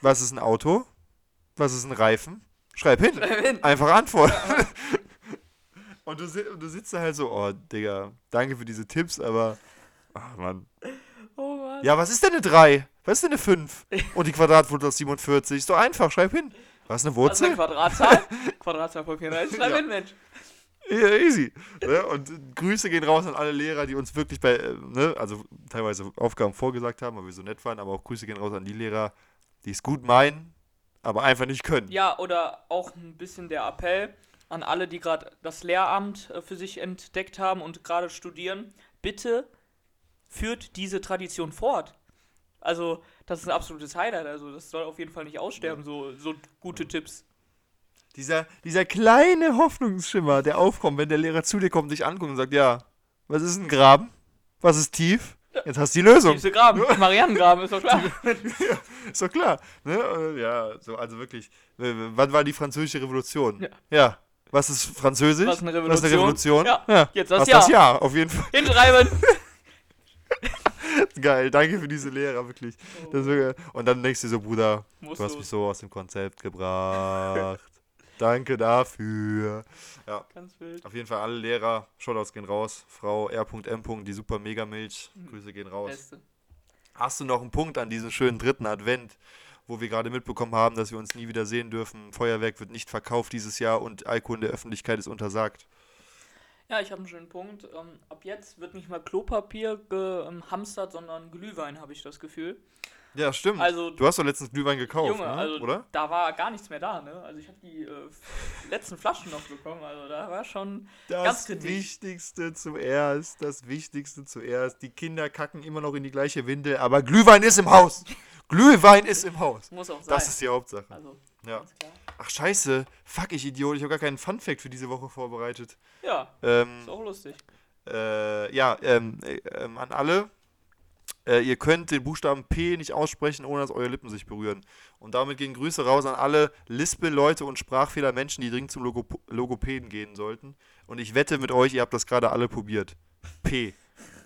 Was ist ein Auto? Was ist ein Reifen? Schreib hin. Schreib hin. Einfach antworten. Und du, du sitzt da halt so, oh, Digga, danke für diese Tipps, aber. Ach, Mann. Oh Mann. Ja, was ist denn eine 3? Was ist denn eine 5? Und die Quadratwurzel aus 47. Ist doch einfach, schreib hin. Was ist eine Was ist eine Wurzel? Quadratzahl? Quadratzahl von 34. Schreib Ja. hin, Mensch. Ja, easy. Ne? Und Grüße gehen raus an alle Lehrer, die uns wirklich bei, äh, ne, also teilweise Aufgaben vorgesagt haben, weil wir so nett waren, aber auch Grüße gehen raus an die Lehrer, die es gut meinen, aber einfach nicht können. Ja, oder auch ein bisschen der Appell an alle, die gerade das Lehramt äh, für sich entdeckt haben und gerade studieren. Bitte führt diese Tradition fort. Also, das ist ein absolutes Highlight. Also, das soll auf jeden Fall nicht aussterben, so, so gute Tipps. Dieser, dieser kleine Hoffnungsschimmer, der aufkommt, wenn der Lehrer zu dir kommt, dich anguckt und sagt, ja, was ist ein Graben? Was ist tief? Jetzt hast du die Lösung. Tiefste Graben, Marianengraben, ist doch klar. Ist doch klar. Ne? Äh, Ja, so, also wirklich. äh, Wann war die französische Revolution? Ja. Was ist Französisch? Was ist eine Was ist eine Revolution? Revolution? Ja, jetzt das Was Jahr. das Jahr, auf jeden Fall. Hinschreiben. Geil, danke für diese Lehrer, wirklich. Ist wirklich und dann denkst du so, Bruder, Musst du hast du. mich so aus dem Konzept gebracht. danke dafür. Ja, Ganz wild. auf jeden Fall alle Lehrer, Shoutouts gehen raus. Frau R.M. die super Megamilch, Grüße gehen raus. Beste. Hast du noch einen Punkt an diesem schönen dritten Advent, wo wir gerade mitbekommen haben, dass wir uns nie wieder sehen dürfen. Feuerwerk wird nicht verkauft dieses Jahr und Alkohol in der Öffentlichkeit ist untersagt. Ja, ich habe einen schönen Punkt. Ähm, ab jetzt wird nicht mal Klopapier gehamstert, sondern Glühwein, habe ich das Gefühl. Ja, stimmt. Also, du hast doch letztens Glühwein gekauft, Junge, ne? also oder? da war gar nichts mehr da, ne? Also ich habe die äh, letzten Flaschen noch bekommen, also da war schon ganz Das kritisch. Wichtigste zuerst, das Wichtigste zuerst. Die Kinder kacken immer noch in die gleiche Windel, aber Glühwein ist im Haus. Glühwein ist im Haus. Muss auch sein. Das ist die Hauptsache. also, Ja. Ach scheiße, fuck ich Idiot, ich habe gar keinen Funfact für diese Woche vorbereitet. Ja, Ähm, ist auch lustig. äh, ja, ähm, äh, ähm, an alle, äh, ihr könnt den Buchstaben P nicht aussprechen, ohne dass eure Lippen sich berühren. Und damit gehen Grüße raus an alle Lispel-Leute und Sprachfehler-Menschen, die dringend zum Logo Logopäden gehen sollten. Und ich wette mit euch, ihr habt das gerade alle probiert. P.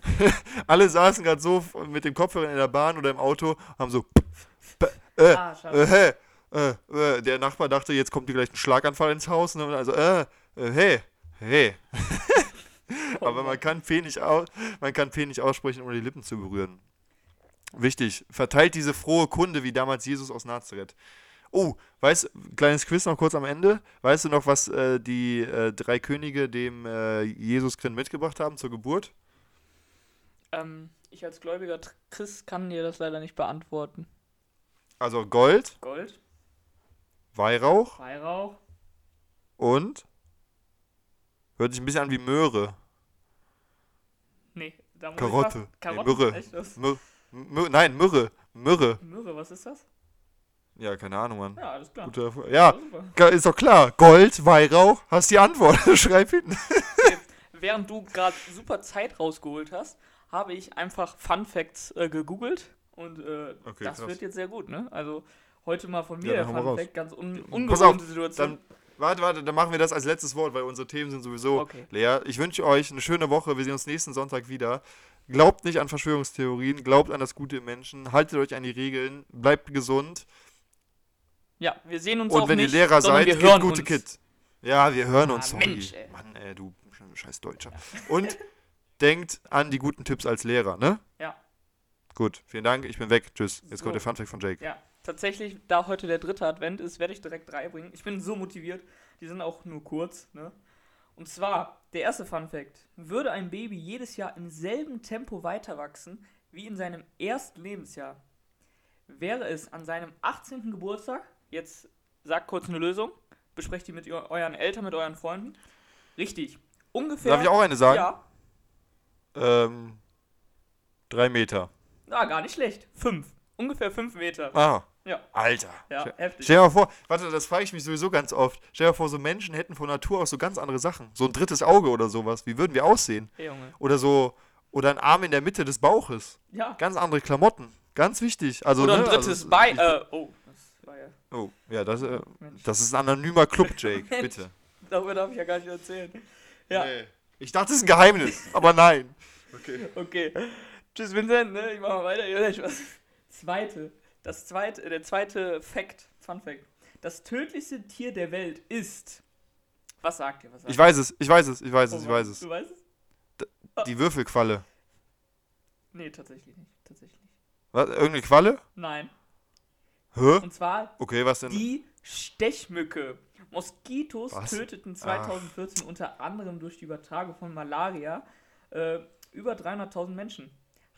alle saßen gerade so mit dem Kopfhörer in der Bahn oder im Auto, haben so äh, Ah, äh, äh, äh, der Nachbar dachte, jetzt kommt hier gleich ein Schlaganfall ins Haus. Ne? Also, äh, äh, hey, hey. Oh Aber man kann, P nicht man kann P nicht aussprechen, ohne die Lippen zu berühren. Wichtig, verteilt diese frohe Kunde wie damals Jesus aus Nazareth. Oh, weißt kleines Quiz noch kurz am Ende. Weißt du noch, was die drei Könige dem äh, Jesus-Kind mitgebracht haben zur Geburt? Ähm, ich als gläubiger Christ kann dir das leider nicht beantworten. Also Gold, Gold, Weihrauch Weihrauch, und hört sich ein bisschen an wie Möhre. nee, da muss Karotte. ich fast- Nee, Myrrhe. echt. Nein, Myrrhe. Myrrhe. Myrrhe, was ist das? Ja, keine Ahnung, Mann. Ja, alles klar. Guter, ja. Ga- Ist doch klar. Gold, Weihrauch, hast die Antwort. Schreib hinten. Während du gerade super Zeit rausgeholt hast, habe ich einfach Fun Facts äh, gegoogelt und äh, Okay, das krass. wird jetzt sehr gut, ne? Also heute mal von mir Ja, der Fun. Fact, ganz un ungewohnte Situation. Dann, warte, warte, dann machen wir das als letztes Wort, weil unsere Themen sind sowieso Okay. leer. Ich wünsche euch eine schöne Woche. Wir sehen uns nächsten Sonntag wieder. Glaubt nicht an Verschwörungstheorien, glaubt an das Gute im Menschen, haltet euch an die Regeln, bleibt gesund. Ja, wir sehen uns Und auch wenn nicht, ihr Lehrer seid, wir gute uns. Kids. Ja, wir hören Ah, uns. Sorry. Mensch, ey. Mann, ey, du scheiß Deutscher. Und denkt an die guten Tipps als Lehrer, ne? Ja. Gut, vielen Dank, ich bin weg. Tschüss. Jetzt So. kommt der Funfact von Jake. Ja, tatsächlich, da heute der dritte Advent ist, werde ich direkt drei bringen. Ich bin so motiviert. Die sind auch nur kurz, ne? Und zwar, der erste Fun Fact. Würde ein Baby jedes Jahr im selben Tempo weiter wachsen wie in seinem ersten Lebensjahr, wäre es an seinem 18. Geburtstag, jetzt sagt kurz eine Lösung, besprecht die mit eu- euren Eltern, mit euren Freunden. Richtig. Ungefähr. Darf ich auch eine sagen? Ja. Ähm, drei Meter. Ah, gar nicht schlecht. Fünf. Ungefähr fünf Meter. Ah, Ja. Alter. Ja, Stell- heftig. Stell dir mal vor, warte, das frage ich mich sowieso ganz oft. Stell dir mal vor, so Menschen hätten von Natur aus so ganz andere Sachen. So ein drittes Auge oder sowas. Wie würden wir aussehen? Hey, Junge. Oder so, oder ein Arm in der Mitte des Bauches. Ja. Ganz andere Klamotten. Ganz wichtig. Also, Oder ein ne, also drittes es- Bein. Äh, oh, das war ja. Oh, ja, das, äh, das ist ein anonymer Club, Jake. Bitte. Darüber darf ich ja gar nicht erzählen. Ja, Nee. Ich dachte, es ist ein Geheimnis, aber nein. Okay. okay. Tschüss, Vincent, ne? Ich mach mal weiter. Ja, ich was. Zweite. Das zweite, der zweite Fact, Fun Fact. Das tödlichste Tier der Welt ist. Was sagt ihr? Was sagt Ich weiß es, ich weiß es, ich weiß es, ich Oh, weiß es. Du weißt es? Die Würfelqualle. Nee, tatsächlich nicht. Tatsächlich. Was? Irgendeine Qualle? Nein. Hä? Und zwar Okay, was denn? die Stechmücke. Moskitos Was? töteten 2014 unter anderem durch die Übertragung von Malaria äh, über 300.000 Menschen.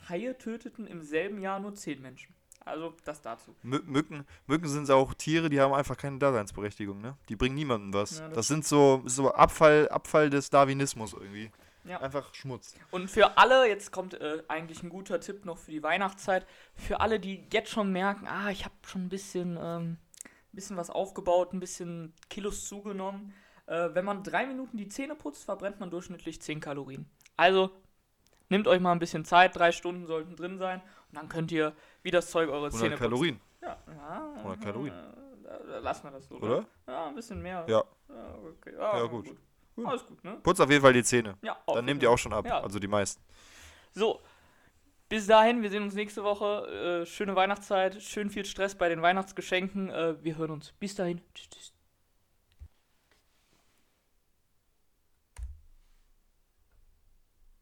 Haie töteten im selben Jahr nur 10 Menschen. Also das dazu. Mü Mücken, Mücken sind auch Tiere, die haben einfach keine Daseinsberechtigung, ne? Die bringen niemandem was. Ja, das das sind so, so Abfall, Abfall des Darwinismus irgendwie. Ja. Einfach Schmutz. Und für alle, jetzt kommt äh, eigentlich ein guter Tipp noch für die Weihnachtszeit, für alle, die jetzt schon merken, ah, ich habe schon ein bisschen, ähm, bisschen was aufgebaut, ein bisschen Kilos zugenommen. Äh, wenn man drei Minuten die Zähne putzt, verbrennt man durchschnittlich 10 Kalorien. Also nehmt euch mal ein bisschen Zeit, drei Stunden sollten drin sein und dann könnt ihr wie das Zeug eure 100 Zähne putzen. Kalorien, Ja, ja, 100 Kalorien. äh, Da, da lassen wir das so, oder? Ja, ein bisschen mehr. Ja. Ja, okay. ja, Ja, gut. Gut. Alles gut, ne? Putzt auf jeden Fall die Zähne. Ja, Dann nehmt ihr auch schon ab. Also die meisten. So, bis dahin, wir sehen uns nächste Woche. Äh, schöne Weihnachtszeit, schön viel Stress bei den Weihnachtsgeschenken. Äh, wir hören uns. Bis dahin. Tschüss, tschüss.